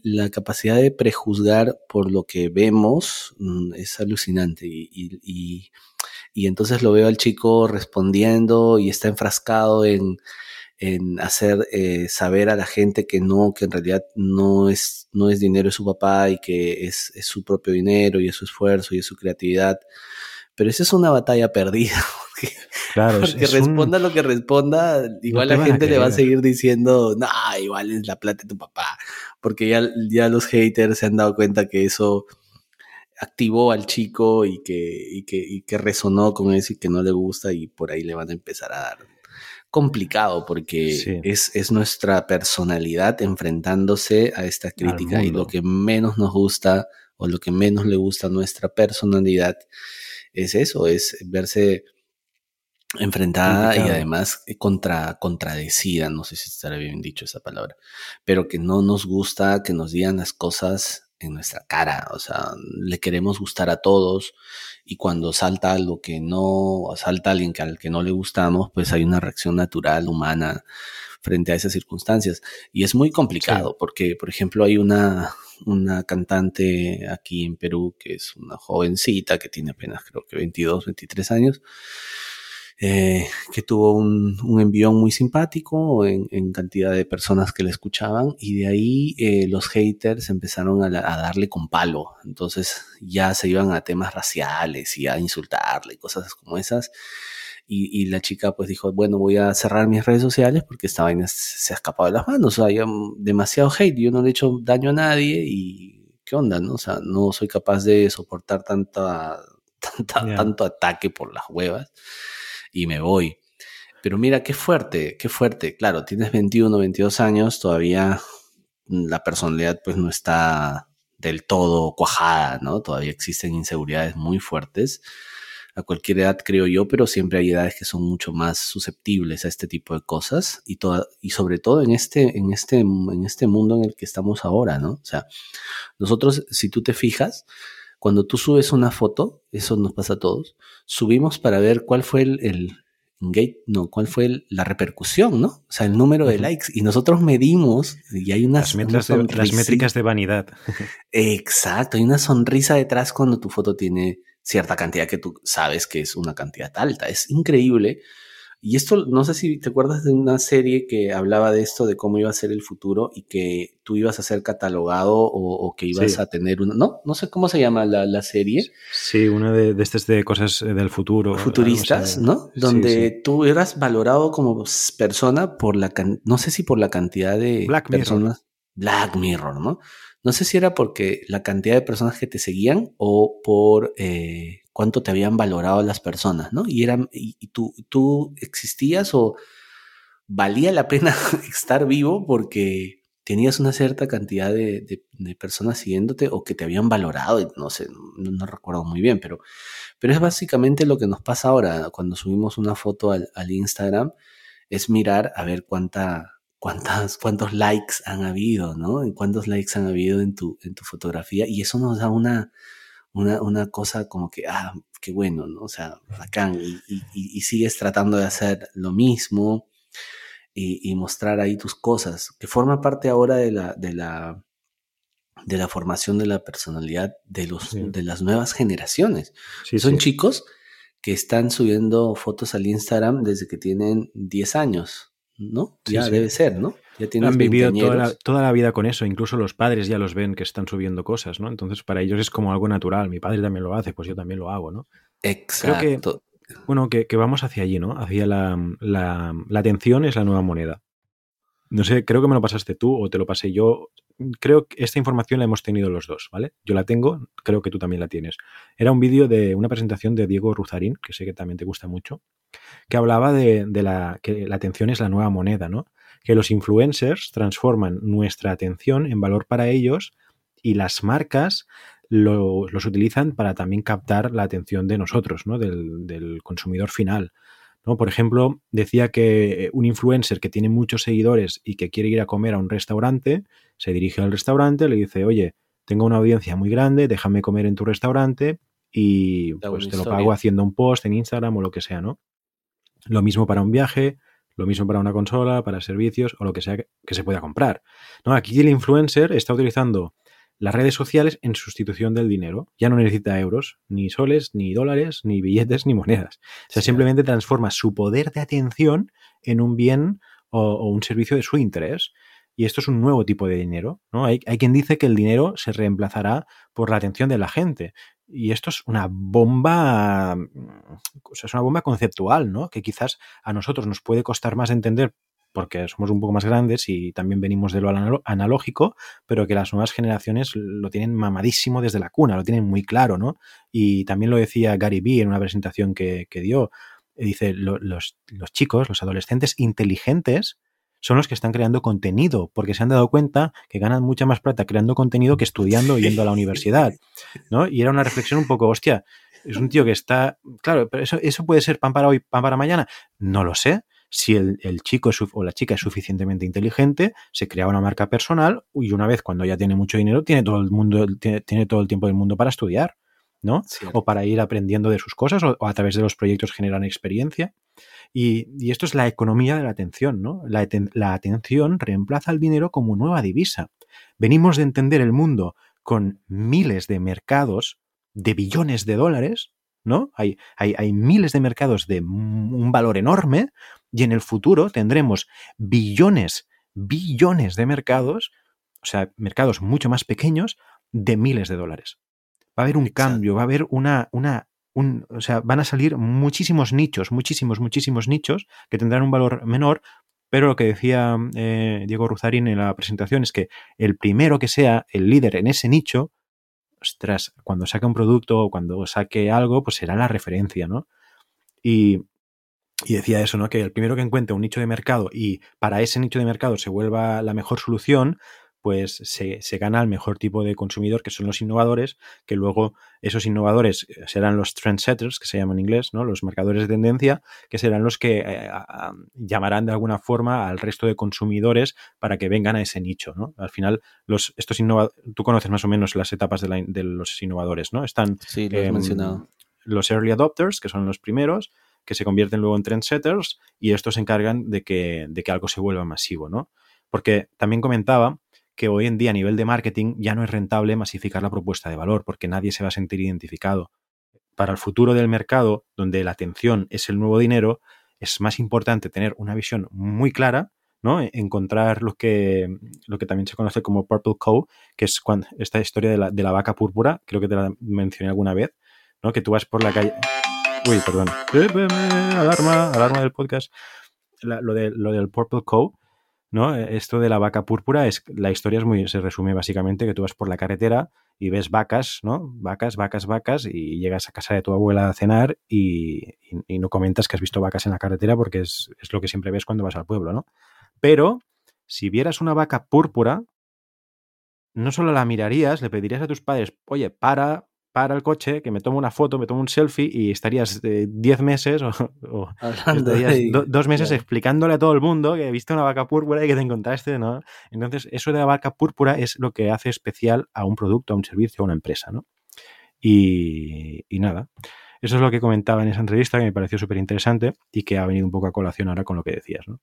la capacidad de prejuzgar por lo que vemos mm, es alucinante y, y, y, entonces lo veo al chico respondiendo y está enfrascado en, en hacer eh, saber a la gente que no, que en realidad no es, no es dinero de su papá y que es, es su propio dinero y es su esfuerzo y es su creatividad. Pero esa es una batalla perdida. Claro, porque responda lo que responda, igual la gente le va a seguir diciendo, no, igual es la plata de tu papá. Porque ya, ya los haters se han dado cuenta que eso activó al chico y que, y que, y que resonó con eso y que no le gusta y por ahí le van a empezar a dar complicado porque es, es, nuestra personalidad enfrentándose a esta crítica y lo que menos nos gusta o lo que menos le gusta a nuestra personalidad es eso, es verse enfrentada y además eh, contra, contradecida, no sé si estará bien dicho esa palabra, pero que no nos gusta que nos digan las cosas en nuestra cara, o sea, le queremos gustar a todos y cuando salta algo que no, salta alguien que, al que no le gustamos, pues hay una reacción natural, humana, frente a esas circunstancias. Y es muy complicado porque, por ejemplo, hay una, una cantante aquí en Perú que es una jovencita que tiene apenas creo que 22, 23 años eh, que tuvo un, un, envión muy simpático en, en, cantidad de personas que le escuchaban y de ahí eh, los haters empezaron a, a, darle con palo. Entonces ya se iban a temas raciales y a insultarle, cosas como esas. Y, y, la chica pues dijo, bueno, voy a cerrar mis redes sociales porque esta vaina se ha escapado de las manos. O sea, hay demasiado hate, yo no le he hecho daño a nadie y qué onda, ¿no? O sea, no soy capaz de soportar tanta, tanta tanto ataque por las huevas y me voy. Pero mira, qué fuerte, qué fuerte. Claro, tienes 21, 22 años, todavía la personalidad pues no está del todo cuajada, ¿no? Todavía existen inseguridades muy fuertes a cualquier edad, creo yo, pero siempre hay edades que son mucho más susceptibles a este tipo de cosas y, toda, y sobre todo en este, en, este, en este mundo en el que estamos ahora, ¿no? O sea, nosotros, si tú te fijas, cuando tú subes una foto, eso nos pasa a todos, subimos para ver cuál fue el, engage, no, cuál fue la repercusión, ¿no? O sea, el número de likes. Y nosotros medimos y hay unas, las, las métricas de vanidad. Exacto, hay una sonrisa detrás cuando tu foto tiene cierta cantidad que tú sabes que es una cantidad alta. Es increíble y esto, no sé si te acuerdas de una serie que hablaba de esto, de cómo iba a ser el futuro y que tú ibas a ser catalogado o, que ibas a tener una... No, no sé cómo se llama la, serie. Sí, una de, estas de cosas eh, del futuro. Futuristas, ¿no? Donde tú eras valorado como persona por la... No sé si por la cantidad de Black personas... Black Mirror, ¿no? No sé si era porque la cantidad de personas que te seguían o por eh, cuánto te habían valorado las personas, ¿no? Y, eran, y, tú, tú existías o valía la pena estar vivo porque tenías una cierta cantidad de, personas siguiéndote o que te habían valorado, no sé, no, recuerdo muy bien, pero, pero es básicamente lo que nos pasa ahora cuando subimos una foto al, Instagram, es mirar a ver cuánta, cuántas, cuántos likes han habido, ¿no? Cuántos likes han habido en tu, en tu fotografía y eso nos da una, una, cosa como que, ah, qué bueno, ¿no? O sea, bacán, y, sigues tratando de hacer lo mismo y, mostrar ahí tus cosas, que forma parte ahora de la, de la, de la formación de la personalidad de, los, de las nuevas generaciones. Son chicos que están subiendo fotos al Instagram desde que tienen 10 años, ¿no? ya debe ser, ¿no? Han vivido toda la, vida con eso, incluso los padres ya los ven que están subiendo cosas, ¿no? Entonces para ellos es como algo natural, mi padre también lo hace, pues yo también lo hago, ¿no? Exacto. bueno, que, vamos hacia allí, ¿no? Hacia la, la, la atención es la nueva moneda. No sé, creo que me lo pasaste tú o te lo pasé yo. Creo que esta información la hemos tenido los dos, ¿vale? Yo la tengo, creo que tú también la tienes. Era un vídeo de una presentación de Diego Ruzarín, que sé que también te gusta mucho, que hablaba de, de la, que la atención es la nueva moneda, ¿no? que los influencers transforman nuestra atención en valor para ellos y las marcas los utilizan para también captar la atención de nosotros, ¿no? del, consumidor final. ¿no? Por ejemplo, decía que un influencer que tiene muchos seguidores y que quiere ir a comer a un restaurante, se dirige al restaurante, le dice, oye, tengo una audiencia muy grande, déjame comer en tu restaurante y pues te lo pago haciendo un post en Instagram o lo que sea, ¿no? Lo mismo para un viaje, lo mismo para una consola, para servicios o lo que sea que, se pueda comprar. ¿No? Aquí el influencer está utilizando las redes sociales en sustitución del dinero. Ya no necesita euros, ni soles, ni dólares, ni billetes, ni monedas. O sea, simplemente transforma su poder de atención en un bien o, un servicio de su interés. Y esto es un nuevo tipo de dinero. ¿no? Hay, hay, quien dice que el dinero se reemplazará por la atención de la gente. Y esto es una bomba, es una bomba conceptual, ¿no? Que quizás a nosotros nos puede costar más entender porque somos un poco más grandes y también venimos de lo analógico, pero que las nuevas generaciones lo tienen mamadísimo desde la cuna, lo tienen muy claro, ¿no? Y también lo decía Gary Vee en una presentación que, dio. Dice, los, los chicos, los adolescentes inteligentes, son los que están creando contenido, porque se han dado cuenta que ganan mucha más plata creando contenido que estudiando yendo a la universidad, ¿no? Y era una reflexión un poco, hostia, es un tío que está, claro, pero eso, eso puede ser pan para hoy, pan para mañana, no lo sé. Si el, chico o la chica es suficientemente inteligente, se crea una marca personal y una vez cuando ya tiene mucho dinero, tiene todo el mundo, tiene, todo el tiempo del mundo para estudiar, ¿no? O para ir aprendiendo de sus cosas o, o a través de los proyectos generan experiencia. Y, esto es la economía de la atención, ¿no? La, atención reemplaza el dinero como nueva divisa. Venimos de entender el mundo con miles de mercados de billones de dólares, ¿no? Hay, hay, hay, miles de mercados de un valor enorme y en el futuro tendremos billones, billones de mercados, o sea, mercados mucho más pequeños de miles de dólares. Va a haber un cambio, va a haber una, una o sea, van a salir muchísimos nichos, muchísimos, muchísimos nichos que tendrán un valor menor, pero lo que decía eh, Diego Ruzarín en la presentación es que el primero que sea el líder en ese nicho, ostras, cuando saque un producto o cuando saque algo, pues será la referencia, ¿no? Y, y decía eso, ¿no? Que el primero que encuentre un nicho de mercado y para ese nicho de mercado se vuelva la mejor solución, pues se, gana el mejor tipo de consumidor, que son los innovadores, que luego esos innovadores eh, serán los trendsetters, que se llaman en inglés, ¿no? los marcadores de tendencia, que serán los que eh, llamarán de alguna forma al resto de consumidores para que vengan a ese nicho. ¿no? Al final, los, estos innovadores, tú conoces más o menos las etapas de, los innovadores, ¿no? Están sí, lo mencionado. los early adopters, que son los primeros, que se convierten luego en trendsetters y estos se encargan de que, de que algo se vuelva masivo, ¿no? Porque también comentaba que hoy en día a nivel de marketing ya no es rentable masificar la propuesta de valor porque nadie se va a sentir identificado. Para el futuro del mercado, donde la atención es el nuevo dinero, es más importante tener una visión muy clara, ¿no? E-, encontrar lo que, lo que también se conoce como Purple Cow, que es cuando, esta historia de la, de la vaca púrpura, creo que te la mencioné alguna vez, ¿no? Que tú vas por la calle. Uy, perdón. Alarma, alarma del podcast. lo, de, lo del Purple Cow ¿no? E, esto de la vaca púrpura es la historia es muy se resume básicamente que tú vas por la carretera y ves vacas, ¿no? Vacas, vacas, vacas y llegas a casa de tu abuela a cenar y, no comentas que has visto vacas en la carretera porque es, es, lo que siempre ves cuando vas al pueblo, ¿no? Pero si vieras una vaca púrpura, no solo la mirarías, le pedirías a tus padres, oye, para, para el coche, que me tomo una foto, me tomo un selfie y estarías 10 eh, meses o, dos meses explicándole a todo el mundo que viste una vaca púrpura y que te encontraste, ¿no? Entonces, eso de la vaca púrpura es lo que hace especial a un producto, a un servicio, a una empresa, ¿no? Y, nada, eso es lo que comentaba en esa entrevista que me pareció súper interesante y que ha venido un poco a colación ahora con lo que decías, ¿no?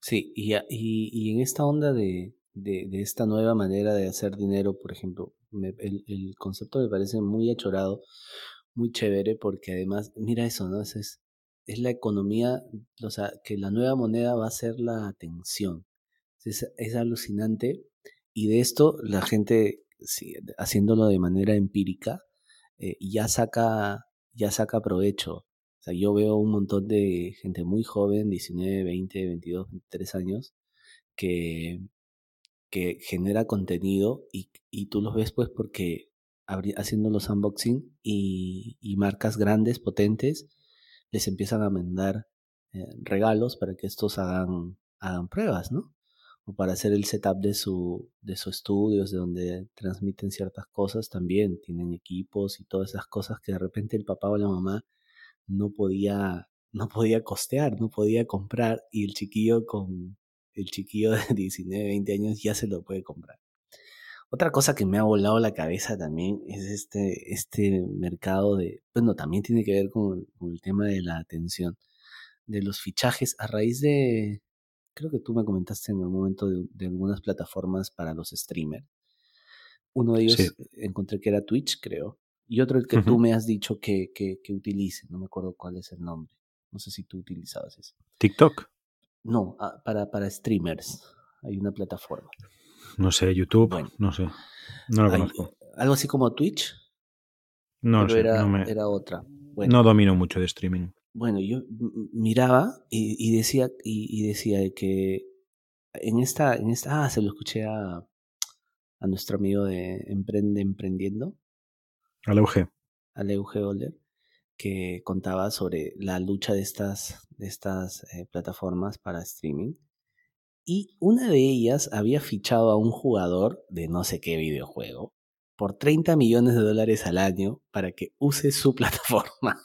Sí, y, y en esta onda de, de, de, esta nueva manera de hacer dinero, por ejemplo. El, concepto me parece muy achorado, muy chévere, porque además, mira eso, ¿no? Es, es, la economía, o sea, que la nueva moneda va a ser la atención. Es, es alucinante. Y de esto la gente, haciéndolo de manera empírica, eh, ya, saca, ya saca provecho. O sea, yo veo un montón de gente muy joven, 19, 20, 22, 23 años, que que genera contenido y, y tú los ves pues porque haciendo los unboxing y, y, marcas grandes, potentes, les empiezan a mandar eh, regalos para que estos hagan, hagan pruebas, ¿no? O para hacer el setup de su, de sus estudios, de donde transmiten ciertas cosas, también tienen equipos y todas esas cosas que de repente el papá o la mamá no podía, no podía costear, no podía comprar, y el chiquillo con, el chiquillo de 19, 20 años ya se lo puede comprar. Otra cosa que me ha volado la cabeza también es este, este mercado de, bueno, también tiene que ver con, el tema de la atención, de los fichajes a raíz de, creo que tú me comentaste en algún momento de, algunas plataformas para los streamers. Uno de ellos encontré que era Twitch, creo, y otro el que tú me has dicho que, que, que utilice, no me acuerdo cuál es el nombre. No sé si tú utilizabas ese. TikTok. No, ah, para, para streamers. Hay una plataforma. No sé, YouTube, no sé. No lo conozco. Algo así como Twitch. No sé, era, no era otra. no domino mucho de streaming. Bueno, yo miraba y, decía y, decía que en esta, en esta, ah, se lo escuché a, a nuestro amigo de Emprende Emprendiendo. Al Euge. Al Euge Oler que contaba sobre la lucha de estas, de estas eh, plataformas para streaming. Y una de ellas había fichado a un jugador de no sé qué videojuego por 30 millones de dólares al año para que use su plataforma.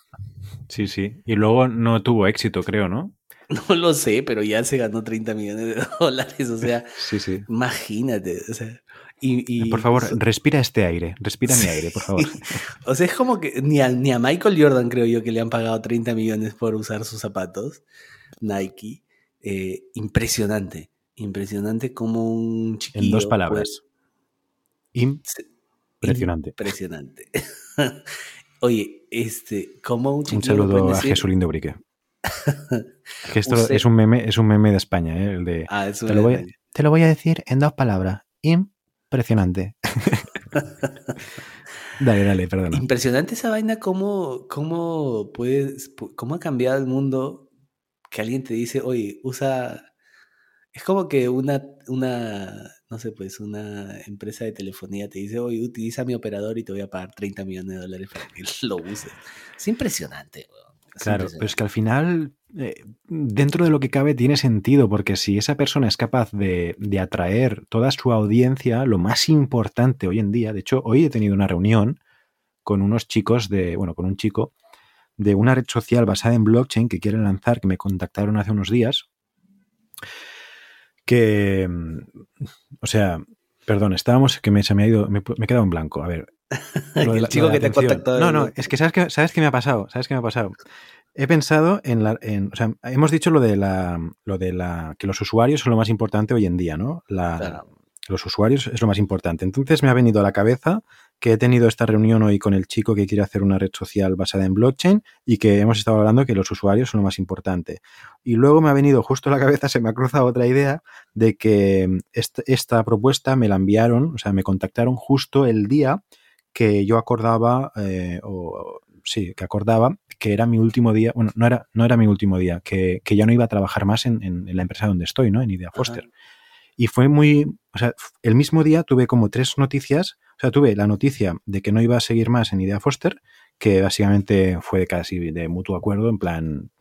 Sí, sí. Y luego no tuvo éxito, creo, ¿no? No lo sé, pero ya se ganó 30 millones de dólares. O sea, sí, sí. imagínate. O sea, y, por favor, respira este aire, respira mi aire, por favor. o sea, es como que ni a, ni a Michael Jordan creo yo que le han pagado 30 millones por usar sus zapatos Nike. Eh, impresionante, impresionante como un chiquillo. En dos palabras. impresionante. Impresionante. Oye, este, como un chiquillo. Un saludo a Jesús Lindo Brique. que esto es un meme, es un meme de España, ¿eh? El de, ah, te, lo voy te, lo voy a, decir en dos palabras. Impresionante Impresionante. dale, dale, perdona. Impresionante esa vaina, cómo, cómo, puedes, cómo ha cambiado el mundo que alguien te dice, oye, usa... Es como que una, una, no sé, pues una empresa de telefonía te dice, oye, utiliza mi operador y te voy a pagar 30 millones de dólares para que lo uses. Es impresionante, Claro, pero es que al final, eh, dentro de lo que cabe, tiene sentido, porque si esa persona es capaz de, atraer toda su audiencia, lo más importante hoy en día, de hecho, hoy he tenido una reunión con unos chicos de, bueno, con un chico de una red social basada en blockchain que quieren lanzar, que me contactaron hace unos días, que, o sea, perdón, estábamos, que me, se me ha ido, me, me he quedado en blanco. A ver, el chico que te ha contactado. No, no, es que sabes que sabes qué me ha pasado, sabes qué me ha pasado. He pensado en la. En, o sea, hemos dicho lo de la. Lo de la. que los usuarios son lo más importante hoy en día, ¿no? La, Claro. Los usuarios es lo más importante. Entonces me ha venido a la cabeza que he tenido esta reunión hoy con el chico que quiere hacer una red social basada en blockchain y que hemos estado hablando que los usuarios son lo más importante. Y luego me ha venido justo a la cabeza, se me ha cruzado otra idea de que esta, esta propuesta me la enviaron, o sea, me contactaron justo el día que yo acordaba, eh, o sí, que acordaba que era mi último día, bueno, no era, no era mi último día, que, que ya no iba a trabajar más en, en, en la empresa donde estoy, ¿no? En Idea Foster. Ajá. Y fue muy, o sea, el mismo día tuve como tres noticias, o sea, tuve la noticia de que no iba a seguir más en Idea Foster, que básicamente fue casi de mutuo acuerdo, en plan,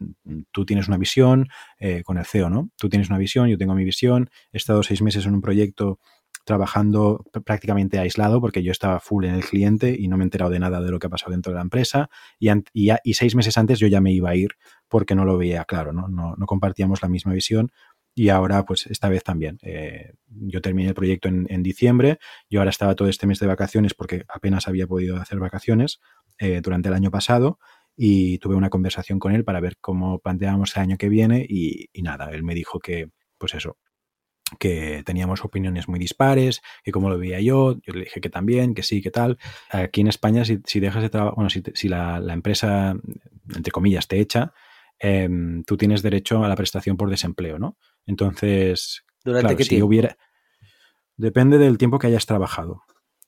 tú tienes una visión eh, con el CEO, ¿no? Tú tienes una visión, yo tengo mi visión, he estado seis meses en un proyecto trabajando prácticamente aislado porque yo estaba full en el cliente y no me he enterado de nada de lo que ha pasado dentro de la empresa y, y, seis meses antes yo ya me iba a ir porque no lo veía claro, ¿no? No, compartíamos la misma visión y ahora pues esta vez también. Eh, yo terminé el proyecto en, en, diciembre, yo ahora estaba todo este mes de vacaciones porque apenas había podido hacer vacaciones eh, durante el año pasado y tuve una conversación con él para ver cómo planteábamos el año que viene y, y nada, él me dijo que pues eso, que teníamos opiniones muy dispares, que como lo veía yo, yo le dije que también, que sí, que tal. Aquí en España, si, si dejas de trabajar, bueno, si, te, si la, la, empresa, entre comillas, te echa, eh, tú tienes derecho a la prestación por desempleo, ¿no? Entonces, ¿Durante claro, qué si tiempo? hubiera... Depende del tiempo que hayas trabajado.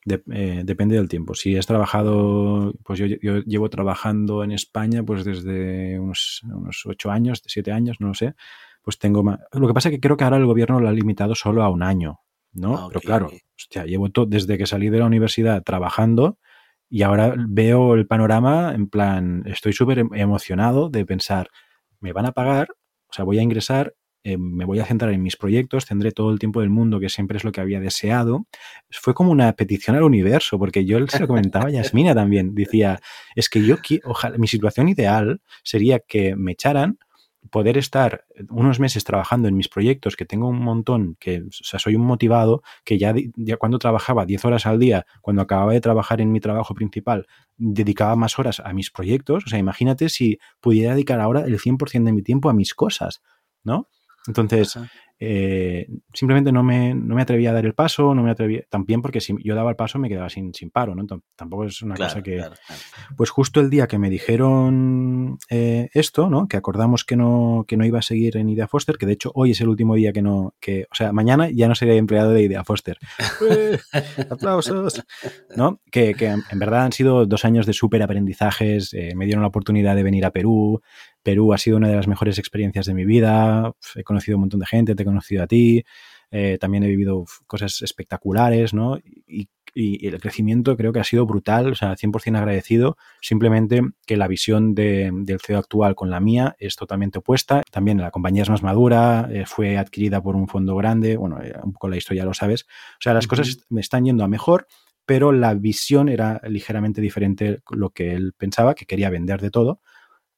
De, eh, depende del tiempo. Si has trabajado, pues yo, yo, llevo trabajando en España pues desde unos, unos 8 años, 7 años, no lo sé, pues tengo más... Lo que pasa es que creo que ahora el gobierno lo ha limitado solo a un año, ¿no? Ah, Pero claro, hostia, llevo todo, desde que salí de la universidad trabajando y ahora veo el panorama en plan, estoy súper em, emocionado de pensar, me van a pagar, o sea, voy a ingresar, eh, me voy a centrar en mis proyectos, tendré todo el tiempo del mundo, que siempre es lo que había deseado. Fue como una petición al universo, porque yo se lo comentaba a Yasmina también, decía, es que yo, ojalá, mi situación ideal sería que me echaran, poder estar unos meses trabajando en mis proyectos, que tengo un montón, que o sea, soy un motivado, que ya, ya, cuando trabajaba 10 horas al día, cuando acababa de trabajar en mi trabajo principal, dedicaba más horas a mis proyectos. O sea, imagínate si pudiera dedicar ahora el 100% de mi tiempo a mis cosas, ¿no? Entonces, eh, simplemente no me, no me atreví a dar el paso, no me atreví, también porque si yo daba el paso me quedaba sin, sin paro, ¿no? Tampoco es una claro, cosa que... Claro, claro. Pues justo el día que me dijeron eh, esto, ¿no? Que acordamos que no, que no iba a seguir en Idea Foster, que de hecho hoy es el último día que no, que, o sea, mañana ya no sería empleado de Idea Foster. ¡Aplausos! ¿No? Que, que, en verdad han sido dos años de súper aprendizajes, eh, me dieron la oportunidad de venir a Perú, Perú ha sido una de las mejores experiencias de mi vida, he conocido un montón de gente, te he conocido a ti, eh, también he vivido cosas espectaculares, ¿no? Y, y, el crecimiento creo que ha sido brutal, o sea, 100% agradecido, simplemente que la visión de, del CEO actual con la mía es totalmente opuesta, también la compañía es más madura, eh, fue adquirida por un fondo grande, bueno, eh, un poco la historia lo sabes, o sea, las cosas me están yendo a mejor, pero la visión era ligeramente diferente lo que él pensaba, que quería vender de todo,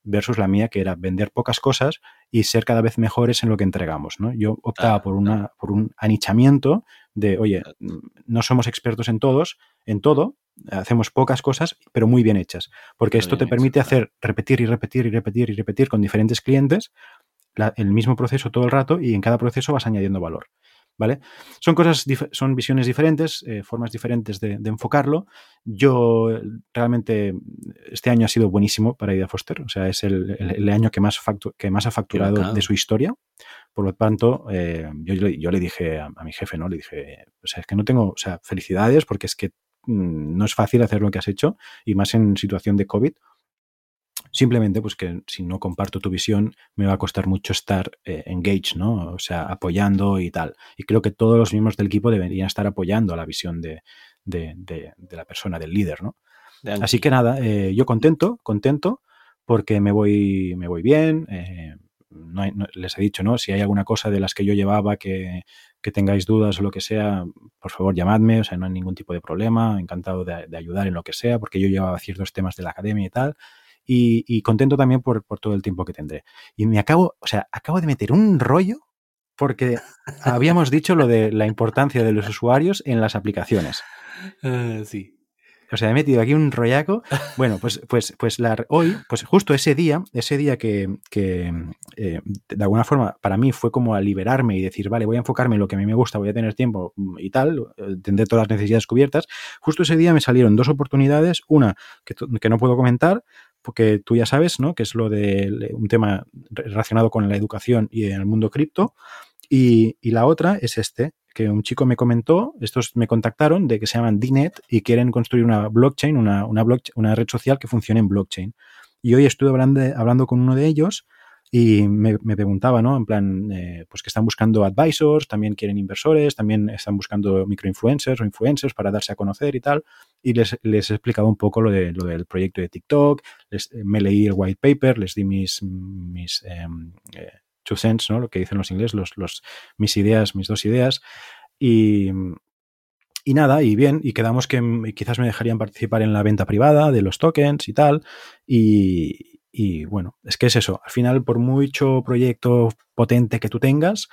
versus la mía, que era vender pocas cosas y ser cada vez mejores en lo que entregamos. ¿no? Yo optaba por, una, por un anichamiento de, oye, no somos expertos en todos, en todo, hacemos pocas cosas, pero muy bien hechas, porque esto te permite hacer repetir y repetir y repetir y repetir con diferentes clientes la, el mismo proceso todo el rato y en cada proceso vas añadiendo valor. ¿Vale? Son cosas, son visiones diferentes, eh, formas diferentes de, de, enfocarlo. Yo realmente este año ha sido buenísimo para Idea Foster, o sea, es el, el, el año que más, factu que más ha facturado de su historia. Por lo tanto, eh, yo, yo, le dije a, a, mi jefe, ¿no? Le dije, o sea, es que no tengo, o sea, felicidades porque es que mmm, no es fácil hacer lo que has hecho y más en situación de COVID. Simplemente, pues que si no comparto tu visión, me va a costar mucho estar eh, engaged, ¿no? O sea, apoyando y tal. Y creo que todos los miembros del equipo deberían estar apoyando la visión de, de, de, de la persona, del líder, ¿no? Así que nada, eh, yo contento, contento, porque me voy, me voy bien. Eh, no hay, no, les he dicho, ¿no? Si hay alguna cosa de las que yo llevaba que, que, tengáis dudas o lo que sea, por favor llamadme, o sea, no hay ningún tipo de problema, encantado de, de ayudar en lo que sea, porque yo llevaba ciertos temas de la academia y tal. Y, y, contento también por, por, todo el tiempo que tendré. Y me acabo, o sea, acabo de meter un rollo porque habíamos dicho lo de la importancia de los usuarios en las aplicaciones. Uh, sí. o sea, he metido aquí un rollaco. Bueno, pues, pues, pues la, hoy, pues justo ese día, ese día que, que eh, de alguna forma para mí fue como a liberarme y decir, vale, voy a enfocarme en lo que a mí me gusta, voy a tener tiempo y tal, tendré todas las necesidades cubiertas. Justo ese día me salieron dos oportunidades, una que, que no puedo comentar, porque tú ya sabes, ¿no? Que es lo de un tema relacionado con la educación y el mundo cripto. Y, la otra es este, que un chico me comentó, estos me contactaron de que se llaman DNet y quieren construir una blockchain, una, una, blockchain, una red social que funcione en blockchain. Y hoy estuve hablando, hablando con uno de ellos y me, me preguntaba, ¿no? En plan, eh, pues que están buscando advisors, también quieren inversores, también están buscando microinfluencers o influencers para darse a conocer y tal. Y les, les he explicado un poco lo, de, lo del proyecto de TikTok, les, me leí el white paper, les di mis, mis eh, eh, two cents, ¿no? Lo que dicen los ingleses, los, los, mis ideas, mis dos ideas. Y, y nada, y bien, y quedamos que quizás me dejarían participar en la venta privada de los tokens y tal. Y, y bueno, es que es eso. Al final, por mucho proyecto potente que tú tengas,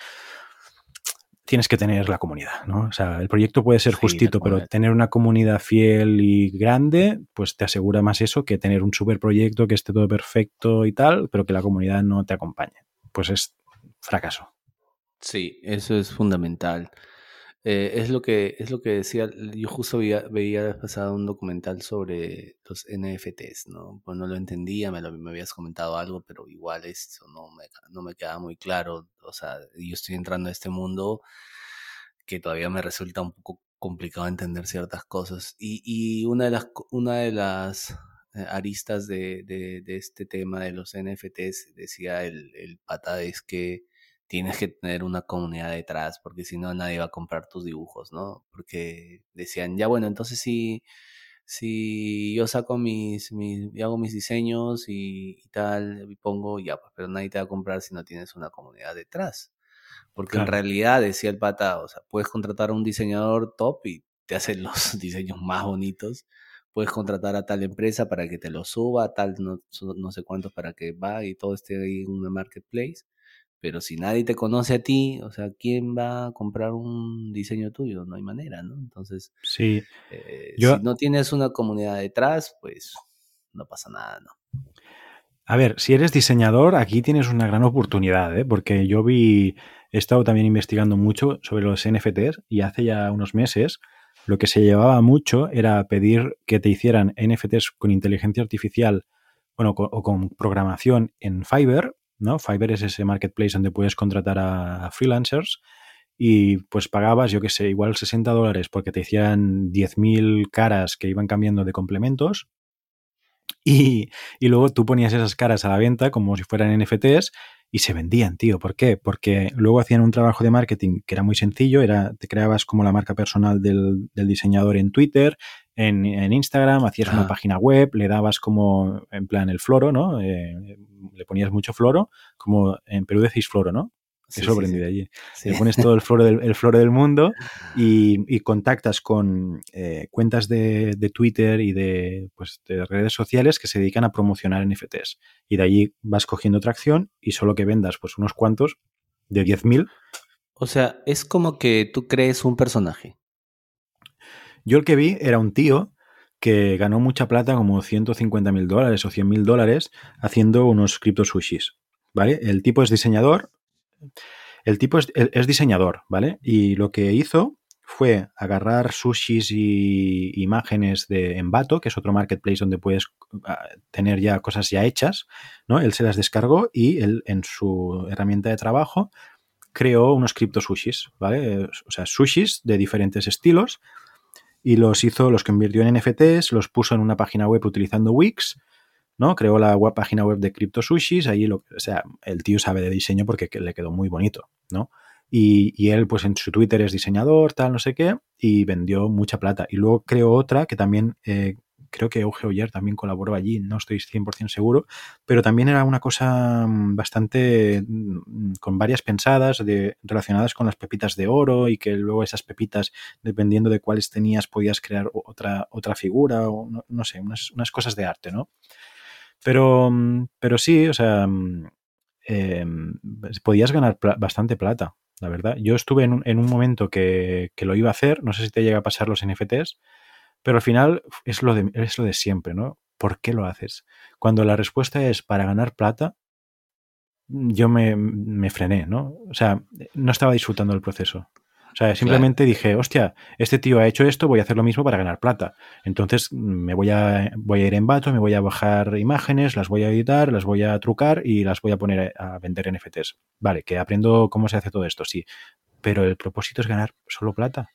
tienes que tener la comunidad, ¿no? O sea, el proyecto puede ser justito, pero tener una comunidad fiel y grande, pues te asegura más eso que tener un super proyecto que esté todo perfecto y tal, pero que la comunidad no te acompañe. Pues es fracaso. Sí, eso es fundamental. Eh, es lo que es lo que decía, yo justo veía, veía pasado un documental sobre los NFTs, ¿no? Pues no lo entendía, me, lo, me habías comentado algo, pero igual esto no me, no me queda muy claro. O sea, yo estoy entrando a este mundo que todavía me resulta un poco complicado entender ciertas cosas. Y, y una de las, una de las aristas de, de, de, este tema de los NFTs, decía el, el pata, es que tienes que tener una comunidad detrás, porque si no nadie va a comprar tus dibujos, ¿no? Porque decían, ya bueno, entonces si, si yo saco mis, mis hago mis diseños y, y, tal, y pongo, ya, pues, pero nadie te va a comprar si no tienes una comunidad detrás. Porque claro. en realidad, decía el pata, o sea, puedes contratar a un diseñador top y te hacen los diseños más bonitos. Puedes contratar a tal empresa para que te lo suba, tal no, no sé cuántos para que va y todo esté ahí en una marketplace pero si nadie te conoce a ti, o sea, ¿quién va a comprar un diseño tuyo? No hay manera, ¿no? Entonces, sí. Eh, Yo... si no tienes una comunidad detrás, pues no pasa nada, ¿no? A ver, si eres diseñador, aquí tienes una gran oportunidad, ¿eh? porque yo vi, he estado también investigando mucho sobre los NFTs y hace ya unos meses lo que se llevaba mucho era pedir que te hicieran NFTs con inteligencia artificial bueno, o con programación en Fiverr ¿no? Fiverr es ese marketplace donde puedes contratar a freelancers y pues pagabas, yo qué sé, igual 60 dólares porque te hicieran 10.000 caras que iban cambiando de complementos y, y, luego tú ponías esas caras a la venta como si fueran NFTs y se vendían, tío. ¿Por qué? Porque luego hacían un trabajo de marketing que era muy sencillo, era, te creabas como la marca personal del, del diseñador en Twitter, en, en Instagram, hacías ah. una página web, le dabas como, en plan, el floro, ¿no? Eh, le ponías mucho floro, como en Perú decís floro, ¿no? Sí, aprendí sí, de allí. Le pones todo el floro del, el floro del mundo y, y contactas con eh, cuentas de, de, Twitter y de, pues, de redes sociales que se dedican a promocionar NFTs. Y de allí vas cogiendo tracción y solo que vendas pues unos cuantos de 10.000. O sea, es como que tú crees un personaje. Yo el que vi era un tío que ganó mucha plata, como 150 mil dólares o 100 mil dólares, haciendo unos cripto sushis. ¿Vale? El tipo es diseñador. El tipo es, diseñador, ¿vale? Y lo que hizo fue agarrar sushis y imágenes de Envato, que es otro marketplace donde puedes ah, tener ya cosas ya hechas, ¿no? Él se las descargó y él en su herramienta de trabajo creó unos cripto sushis, ¿vale? O sea, sushis de diferentes estilos y los hizo, los convirtió en NFTs, los puso en una página web utilizando Wix, ¿no? Creó la web, página web de Crypto Sushis, ahí lo, o sea, el tío sabe de diseño porque le quedó muy bonito, ¿no? Y, y, él, pues en su Twitter es diseñador, tal, no sé qué, y vendió mucha plata. Y luego creó otra que también eh, creo que Euge Oyer también colaboró allí, no estoy 100% seguro, pero también era una cosa mm, bastante mm, con varias pensadas de, relacionadas con las pepitas de oro y que luego esas pepitas, dependiendo de cuáles tenías, podías crear otra, otra figura o no, no sé, unas, unas, cosas de arte, ¿no? Pero, mm, pero sí, o sea, eh, podías ganar pl bastante plata, la verdad. Yo estuve en un, en un momento que, que, lo iba a hacer, no sé si te llega a pasar los NFTs, Pero al final es lo de, es lo de siempre, ¿no? ¿Por qué lo haces? Cuando la respuesta es para ganar plata, yo me, me frené, ¿no? O sea, no estaba disfrutando del proceso. O sea, simplemente dije, hostia, este tío ha hecho esto, voy a hacer lo mismo para ganar plata. Entonces me voy a, voy a ir en vato, me voy a bajar imágenes, las voy a editar, las voy a trucar y las voy a poner a vender NFTs. Vale, que aprendo cómo se hace todo esto, sí. Pero el propósito es ganar solo plata.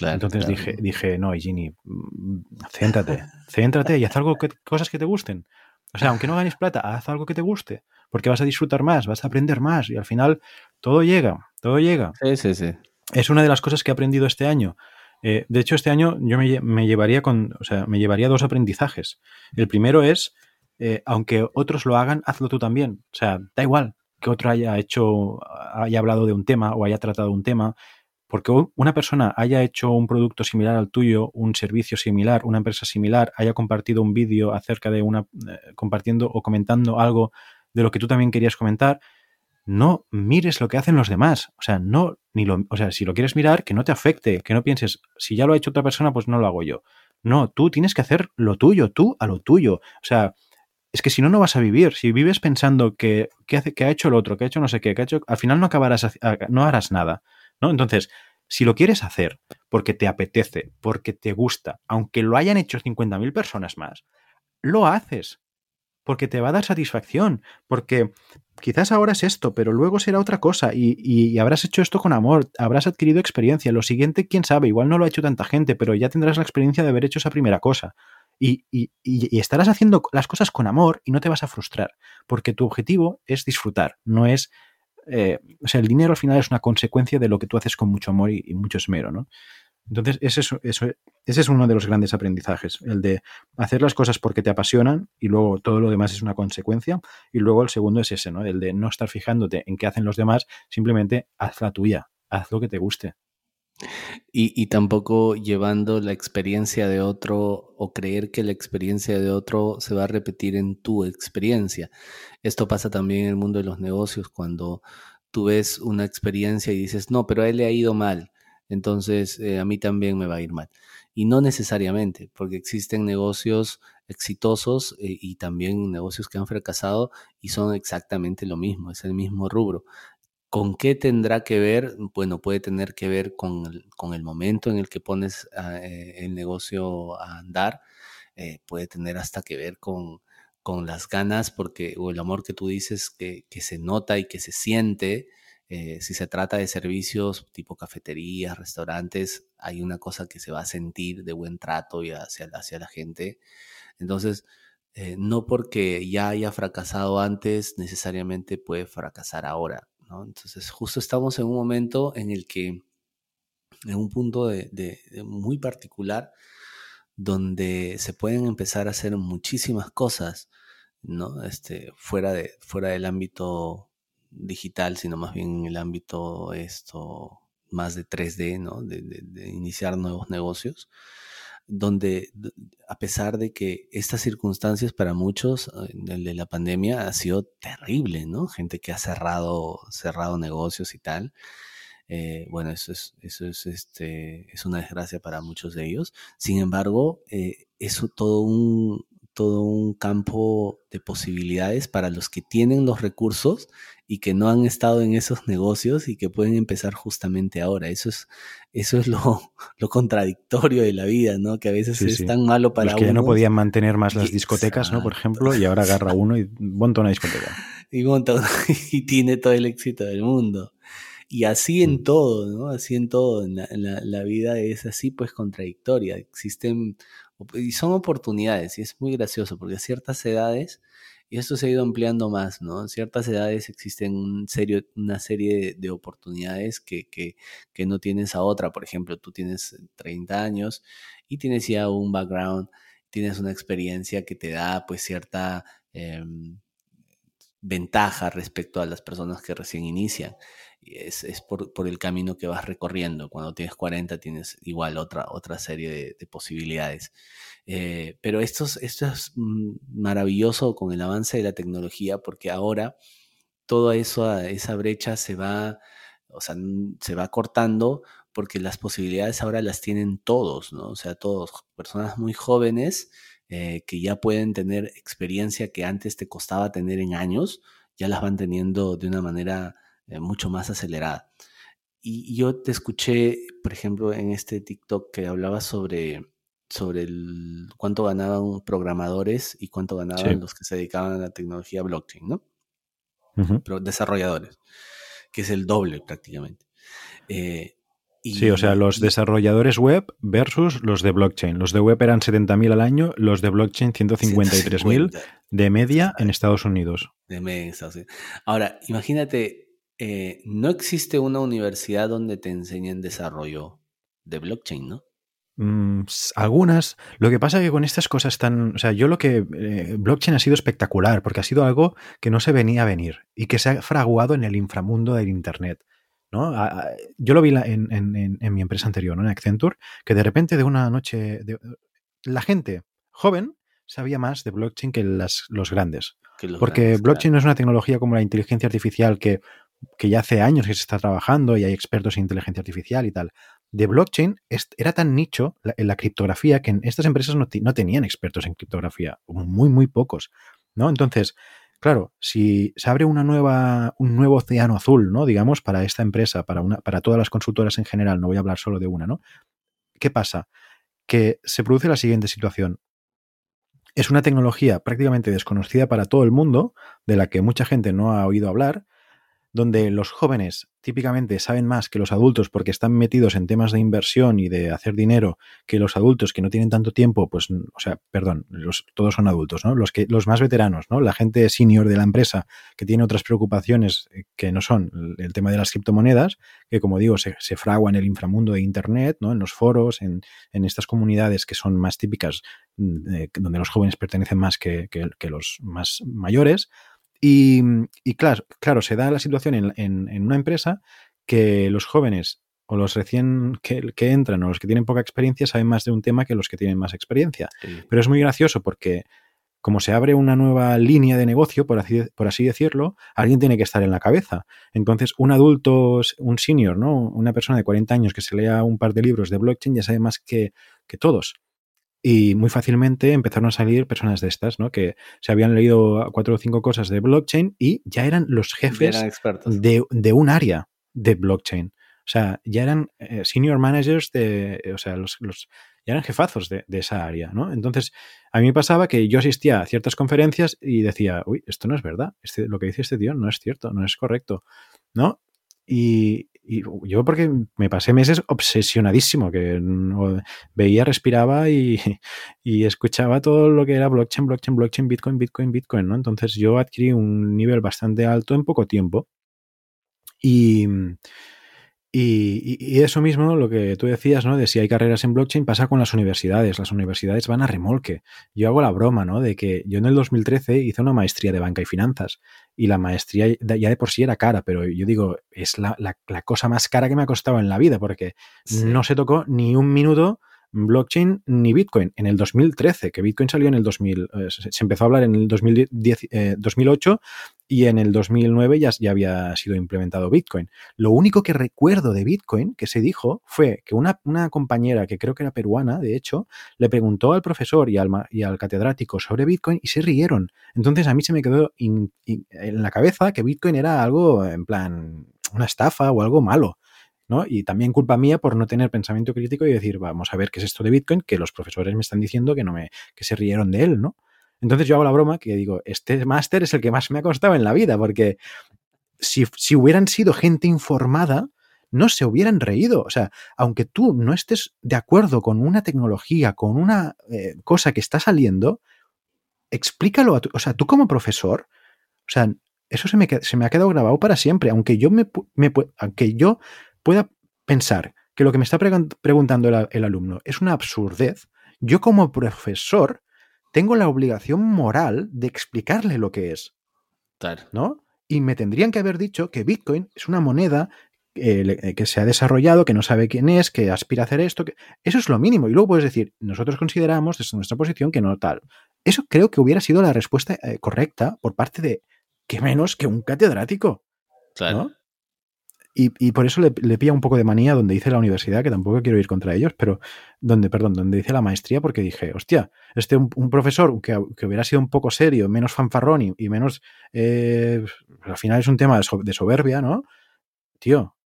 Entonces dije, dije, no, Ginny, mm, céntrate, céntrate y haz algo que, cosas que te gusten. O sea, aunque no ganes plata, haz algo que te guste, porque vas a disfrutar más, vas a aprender más y al final todo llega, todo llega. Sí, sí, sí. Es una de las cosas que he aprendido este año. Eh, de hecho, este año yo me, llevaría con, o sea, me llevaría dos aprendizajes. El primero es, eh, aunque otros lo hagan, hazlo tú también. O sea, da igual que otro haya hecho, haya hablado de un tema o haya tratado un tema porque una persona haya hecho un producto similar al tuyo, un servicio similar, una empresa similar, haya compartido un vídeo acerca de una, eh, compartiendo o comentando algo de lo que tú también querías comentar, no mires lo que hacen los demás. O sea, no, ni lo, o sea, si lo quieres mirar, que no te afecte, que no pienses, si ya lo ha hecho otra persona, pues no lo hago yo. No, tú tienes que hacer lo tuyo, tú a lo tuyo. O sea, es que si no, no vas a vivir. Si vives pensando que, hace, que ha hecho el otro, que ha hecho no sé qué, que ha hecho, al final no acabarás, no harás nada. ¿No? Entonces, si lo quieres hacer porque te apetece, porque te gusta, aunque lo hayan hecho 50.000 personas más, lo haces porque te va a dar satisfacción, porque quizás ahora es esto, pero luego será otra cosa y, habrás hecho esto con amor, habrás adquirido experiencia. Lo siguiente, quién sabe, igual no lo ha hecho tanta gente, pero ya tendrás la experiencia de haber hecho esa primera cosa. Y, y, estarás haciendo las cosas con amor y no te vas a frustrar, porque tu objetivo es disfrutar, no es eh, o sea, el dinero al final es una consecuencia de lo que tú haces con mucho amor y, mucho esmero, ¿no? Entonces, ese es, ese es uno de los grandes aprendizajes, el de hacer las cosas porque te apasionan y luego todo lo demás es una consecuencia. Y luego el segundo es ese, ¿no? El de no estar fijándote en qué hacen los demás, simplemente haz la tuya, haz lo que te guste. Y, tampoco llevando la experiencia de otro o creer que la experiencia de otro se va a repetir en tu experiencia. Esto pasa también en el mundo de los negocios cuando tú ves una experiencia y dices, no, pero a él le ha ido mal, entonces eh, a mí también me va a ir mal. Y no necesariamente, porque existen negocios exitosos eh, y también negocios que han fracasado y son exactamente lo mismo, es el mismo rubro. ¿Con qué tendrá que ver? Bueno, puede tener que ver con el, momento en el que pones ah, eh, el negocio a andar, eh, puede tener hasta que ver con, las ganas porque, o el amor que tú dices que, se nota y que se siente. Eh, si se trata de servicios tipo cafeterías, restaurantes, hay una cosa que se va a sentir de buen trato y hacia, hacia la gente. Entonces, no porque ya haya fracasado antes, necesariamente puede fracasar ahora. Entonces, justo estamos en un momento en el que, en un punto de, muy particular, donde se pueden empezar a hacer muchísimas cosas, ¿no? Este, fuera, de, fuera del ámbito digital, sino más bien en el ámbito esto más de 3D, ¿no? de iniciar nuevos negocios donde a pesar de que estas circunstancias para muchos, eh, de la pandemia ha sido terrible, ¿no? Gente que ha cerrado, cerrado negocios y tal. Eh, bueno, eso es, eso es, este, es una desgracia para muchos de ellos. Sin embargo, eh, eso todo un, todo un campo de posibilidades para los que tienen los recursos y que no han estado en esos negocios y que pueden empezar justamente ahora. Eso es, eso es lo, lo contradictorio de la vida, ¿no? Que a veces es tan malo para los que ya no podían mantener más las discotecas, ¿no? Por ejemplo, y ahora agarra uno y monta una discoteca. Y monta y tiene todo el éxito del mundo. Y así en mm. todo, ¿no? Así en todo. la, la vida es así, pues contradictoria. Existen y son oportunidades, y es muy gracioso, porque a ciertas edades, y esto se ha ido ampliando más, ¿no? En ciertas edades existen un serio, una serie de, oportunidades que, que, que, no tienes a otra. Por ejemplo, tú tienes 30 años y tienes ya un background, tienes una experiencia que te da pues cierta em, ventaja respecto a las personas que recién inician es, por, el camino que vas recorriendo. Cuando tienes 40 tienes igual otra, otra serie de, posibilidades. Eh, pero esto es, esto es maravilloso con el avance de la tecnología porque ahora toda eso, esa brecha se va, o sea, se va cortando porque las posibilidades ahora las tienen todos, ¿no? O sea, todos, personas muy jóvenes eh, que ya pueden tener experiencia que antes te costaba tener en años, ya las van teniendo de una manera eh, mucho más acelerada. Y yo te escuché, por ejemplo, en este TikTok que hablaba sobre, sobre el, cuánto ganaban programadores y cuánto ganaban los que se dedicaban a la tecnología blockchain, ¿no? Pero desarrolladores, que es el doble prácticamente. Eh, sí, o sea, los desarrolladores web versus los de blockchain. Los de web eran 70.000 al año, los de blockchain 153.000 de media en Estados Unidos. De media en Estados Unidos. Ahora, imagínate, eh, no existe una universidad donde te enseñen desarrollo de blockchain, ¿no? Mm, algunas. Lo que pasa es que con estas cosas tan. O sea, yo lo que. Eh, blockchain ha sido espectacular porque ha sido algo que no se venía a venir y que se ha fraguado en el inframundo del Internet. ¿no? Yo lo vi en, mi empresa anterior, ¿no? en Accenture, que de repente de una noche. la gente joven sabía más de blockchain que los grandes. porque blockchain no es una tecnología como la inteligencia artificial que, que ya hace años que se está trabajando y hay expertos en inteligencia artificial y tal de blockchain era tan nicho en la, criptografía que en estas empresas no, tenían expertos en criptografía, muy, muy pocos, ¿no? Entonces, claro, si se abre una nueva, un nuevo océano azul, ¿no? Digamos, para esta empresa, para, una, para todas las consultoras en general, no voy a hablar solo de una, ¿no? ¿Qué pasa? Que se produce la siguiente situación. Es una tecnología prácticamente desconocida para todo el mundo, de la que mucha gente no ha oído hablar, donde los jóvenes típicamente saben más que los adultos porque están metidos en temas de inversión y de hacer dinero que los adultos que no tienen tanto tiempo, pues, o sea, perdón, los, todos son adultos, ¿no? Los, que, los más veteranos, ¿no? La gente senior de la empresa que tiene otras preocupaciones eh, que no son el tema de las criptomonedas, que como digo, se, fragua en el inframundo de Internet, ¿no? En los foros, en, estas comunidades que son más típicas, mm, donde los jóvenes pertenecen más que, que los más mayores, y, claro, claro, se da la situación en, una empresa que los jóvenes o los recién que, entran o los que tienen poca experiencia saben más de un tema que los que tienen más experiencia. Pero es muy gracioso porque como se abre una nueva línea de negocio, por así, por así decirlo, alguien tiene que estar en la cabeza. Entonces, un adulto, un senior, ¿no? Una persona de 40 años que se lea un par de libros de blockchain ya sabe más que, que todos. Y muy fácilmente empezaron a salir personas de estas, ¿no? Que se habían leído cuatro o cinco cosas de blockchain y ya eran los jefes de, un área de blockchain. O sea, ya eran eh, senior managers de, o sea, los, ya eran jefazos de, esa área, ¿no? Entonces, a mí me pasaba que yo asistía a ciertas conferencias y decía, uy, esto no es verdad, este, lo que dice este tío no es cierto, no es correcto, ¿no? Y, y yo porque me pasé meses obsesionadísimo, que veía, respiraba y, y, escuchaba todo lo que era blockchain, blockchain, blockchain, Bitcoin, Bitcoin, Bitcoin, ¿no? Entonces yo adquirí un nivel bastante alto en poco tiempo. Y, y, eso mismo, lo que tú decías, ¿no? De si hay carreras en blockchain, pasa con las universidades. Las universidades van a remolque. Yo hago la broma, ¿no? De que yo en el 2013 hice una maestría de banca y finanzas. Y la maestría ya de por sí era cara, pero yo digo, es la, cosa más cara que me ha costado en la vida, porque no se tocó ni un minuto blockchain ni Bitcoin. En el 2013, que Bitcoin salió en el 2000, eh, se empezó a hablar en el 2010, 2008 eh, y en el 2009 ya, ya había sido implementado Bitcoin. Lo único que recuerdo de Bitcoin que se dijo fue que una, una compañera, que creo que era peruana, de hecho, le preguntó al profesor y al, y al catedrático sobre Bitcoin y se rieron. Entonces a mí se me quedó en la cabeza que Bitcoin era algo en plan una estafa o algo malo. ¿no? Y también culpa mía por no tener pensamiento crítico y decir, vamos a ver qué es esto de Bitcoin, que los profesores me están diciendo que no me, que se rieron de él, ¿no? Entonces yo hago la broma que digo, este máster es el que más me ha costado en la vida, porque si, hubieran sido gente informada, no se hubieran reído. O sea, aunque tú no estés de acuerdo con una tecnología, con una eh, cosa que está saliendo, explícalo a tu, o sea, tú como profesor, o sea, eso se me, se me ha quedado grabado para siempre, aunque yo me, me aunque yo pueda pensar que lo que me está preguntando el, alumno es una absurdez, yo como profesor tengo la obligación moral de explicarle lo que es. ¿No? Y me tendrían que haber dicho que Bitcoin es una moneda eh, que se ha desarrollado, que no sabe quién es, que aspira a hacer esto. Que... Eso es lo mínimo. Y luego puedes decir, nosotros consideramos desde nuestra posición que no tal. Eso creo que hubiera sido la respuesta eh, correcta por parte de, que menos que un catedrático. Claro. Y, por eso le, le, pilla un poco de manía donde hice la universidad, que tampoco quiero ir contra ellos, pero donde, perdón, donde hice la maestría, porque dije, hostia, este un, profesor que, hubiera sido un poco serio, menos fanfarrón y, menos, eh, al final es un tema de soberbia, ¿no? Tío,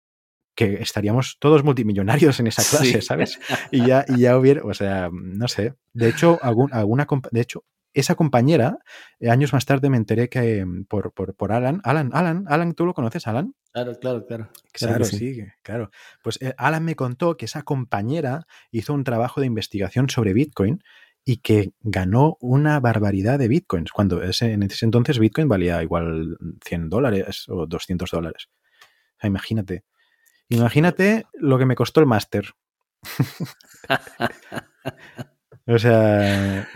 que estaríamos todos multimillonarios en esa clase, ¿sabes? Y ya, y ya hubiera, o sea, no sé. De hecho, algún, alguna, de hecho, esa compañera, eh, años más tarde me enteré que mm, por, por, por, Alan, Alan, Alan, Alan, ¿tú lo conoces, Alan? Claro, claro, claro. Claro, sí. claro. Pues eh, Alan me contó que esa compañera hizo un trabajo de investigación sobre Bitcoin y que ganó una barbaridad de Bitcoins, cuando ese, en ese entonces Bitcoin valía igual 100 dólares o 200 dólares. O sea, imagínate. Imagínate lo que me costó el máster. o sea,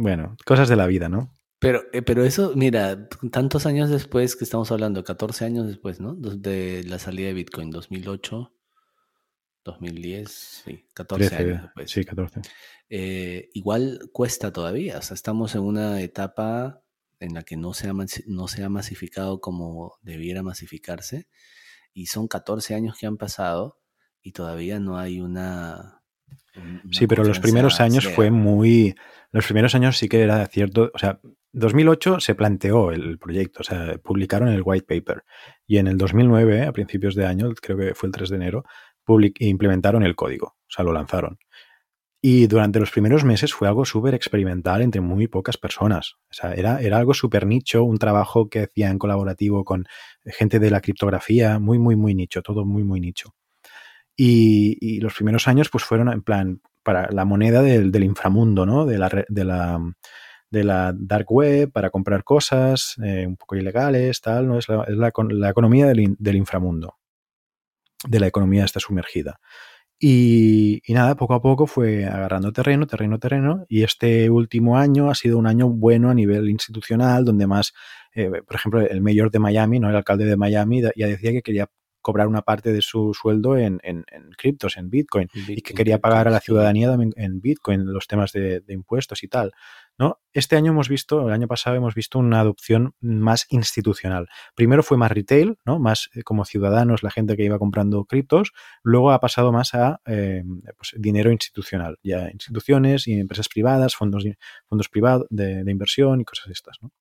bueno, cosas de la vida, ¿no? Pero, eh, pero eso, mira, tantos años después que estamos hablando, 14 años después, ¿no? De la salida de Bitcoin, 2008, 2010, sí, 14 años después. Sí, 14. Eh, igual cuesta todavía, o sea, estamos en una etapa en la que no se, ha, no se ha masificado como debiera masificarse, y son 14 años que han pasado y todavía no hay una... sí, pero los primeros años fue muy los primeros años sí que era cierto, o sea, 2008 se planteó el proyecto, o sea, publicaron el white paper y en el 2009, a principios de año, creo que fue el 3 de enero, implementaron el código, o sea, lo lanzaron. Y durante los primeros meses fue algo súper experimental entre muy pocas personas. O sea, era, era algo súper nicho, un trabajo que hacían colaborativo con gente de la criptografía, muy, muy, muy nicho, todo muy, muy nicho. Y, y los primeros años pues fueron en plan, para la moneda del, inframundo, ¿no? De la, la, dark web para comprar cosas eh, un poco ilegales, tal, ¿no? Es la, la, economía del, inframundo, de la economía está sumergida. Y, y, nada, poco a poco fue agarrando terreno, terreno, terreno, y este último año ha sido un año bueno a nivel institucional, donde más, eh, por ejemplo, el mayor de Miami, ¿no? el alcalde de Miami, ya decía que quería cobrar una parte de su sueldo en, en, criptos, en Bitcoin, y que quería pagar a la ciudadanía también en Bitcoin los temas de, impuestos y tal. ¿no? Este año hemos visto, el año pasado hemos visto una adopción más institucional. Primero fue más retail, ¿no? más eh, como ciudadanos, la gente que iba comprando criptos, luego ha pasado más a eh, pues, dinero institucional, ya instituciones y empresas privadas, fondos, fondos privados de, de inversión y cosas estas. ¿no?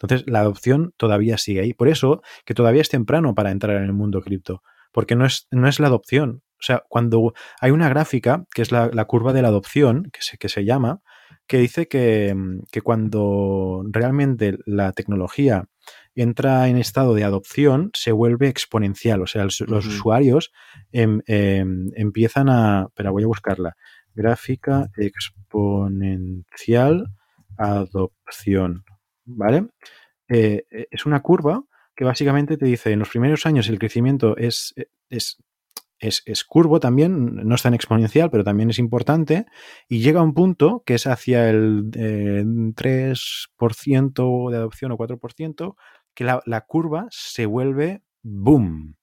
Entonces, la adopción todavía sigue ahí. Por eso que todavía es temprano para entrar en el mundo cripto, porque no es, no es la adopción. O sea, cuando hay una gráfica, que es la, curva de la adopción, que se, que se llama, que dice que, cuando realmente la tecnología entra en estado de adopción, se vuelve exponencial. O sea, los, usuarios em, em, empiezan a... Espera, voy a buscarla. Gráfica exponencial adopción. ¿Vale? Eh, eh, es una curva que básicamente te dice, en los primeros años el crecimiento es, eh, es, es, curvo también, no es tan exponencial, pero también es importante, y llega a un punto que es hacia el 3% de adopción o 4%, que la, la curva se vuelve boom,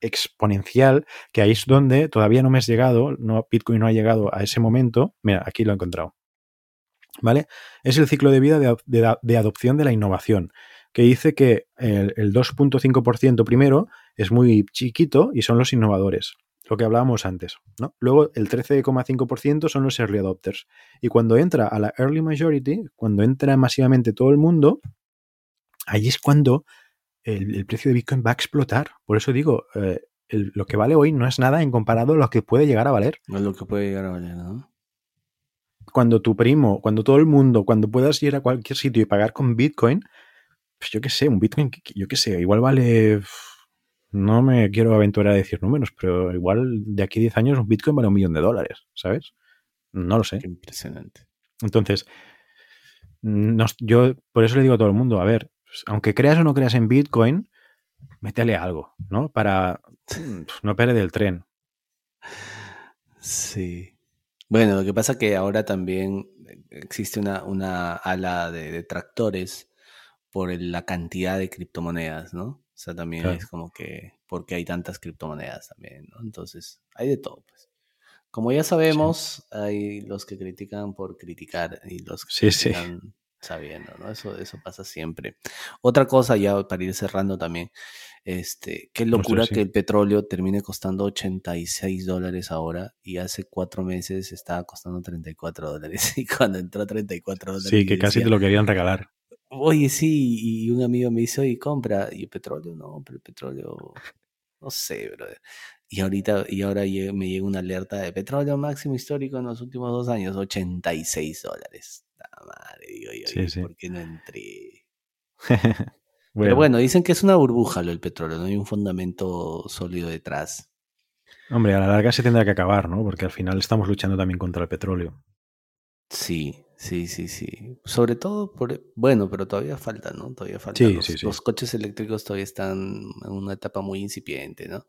exponencial, que ahí es donde todavía no me has llegado, no, Bitcoin no ha llegado a ese momento. Mira, aquí lo he encontrado. ¿Vale? Es el ciclo de vida de, adopción de la innovación, que dice que el, 2.5% primero es muy chiquito y son los innovadores, lo que hablábamos antes. ¿no? Luego el 13,5% son los early adopters. Y cuando entra a la early majority, cuando entra masivamente todo el mundo, ahí es cuando el, precio de Bitcoin va a explotar. Por eso digo, eh, lo que vale hoy no es nada en comparado a lo que puede llegar a valer. Es lo que puede llegar a valer, ¿no? Cuando tu primo, cuando todo el mundo, cuando puedas ir a cualquier sitio y pagar con Bitcoin, pues yo qué sé, un Bitcoin, yo qué sé, igual vale, no me quiero aventurar a decir números, pero igual de aquí a 10 años un Bitcoin vale un millón de dólares, ¿sabes? No lo sé. impresionante. Entonces, yo por eso le digo a todo el mundo, a ver, pues, aunque creas o no creas en Bitcoin, métele algo, ¿no? Para no perder el tren. Sí. Bueno, lo que pasa es que ahora también existe una, una ala de detractores por la cantidad de criptomonedas, ¿no? O sea, también es como que, porque hay tantas criptomonedas también, ¿no? Entonces, hay de todo, pues. Como ya sabemos, hay los que critican por criticar y los que sí, critican sabiendo, ¿no? Eso, eso pasa siempre. Otra cosa, ya para ir cerrando también, este, qué locura que el petróleo termine costando 86 dólares ahora y hace cuatro meses estaba costando 34 dólares y cuando entró a 34 dólares. Sí, que casi te lo querían regalar. Oye, sí, y un amigo me dice, oye, compra, y el petróleo, no, pero el petróleo, no sé, brother. Y ahorita, y ahora me llega una alerta de petróleo máximo histórico en los últimos dos años, 86 dólares. Madre, digo yo, ¿por qué no entré? Pero bueno, dicen que es una burbuja lo del petróleo, no hay un fundamento sólido detrás. Hombre, a la larga se tendrá que acabar, ¿no? Porque al final estamos luchando también contra el petróleo. Sí, sí, sí, sí. Sobre todo por... Bueno, pero todavía falta, ¿no? Todavía falta. los, los, coches eléctricos todavía están en una etapa muy incipiente, ¿no?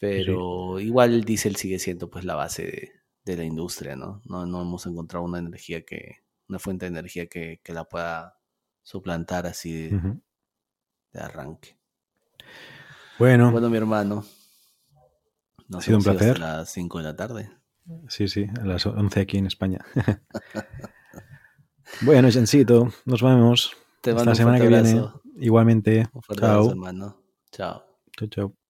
Pero igual el diésel sigue siendo pues la base de, la industria, ¿no? ¿no? ¿no? hemos encontrado una energía que, una fuente de energía que, la pueda suplantar así de, arranque. Bueno. Bueno, mi hermano. ha sido un placer. A las 5 de la tarde. Sí, sí, a las 11 aquí en España. bueno, Jancito, nos vemos. Te Hasta la semana que viene. Igualmente. Un Chao. hermano. Chao. Chao, chao.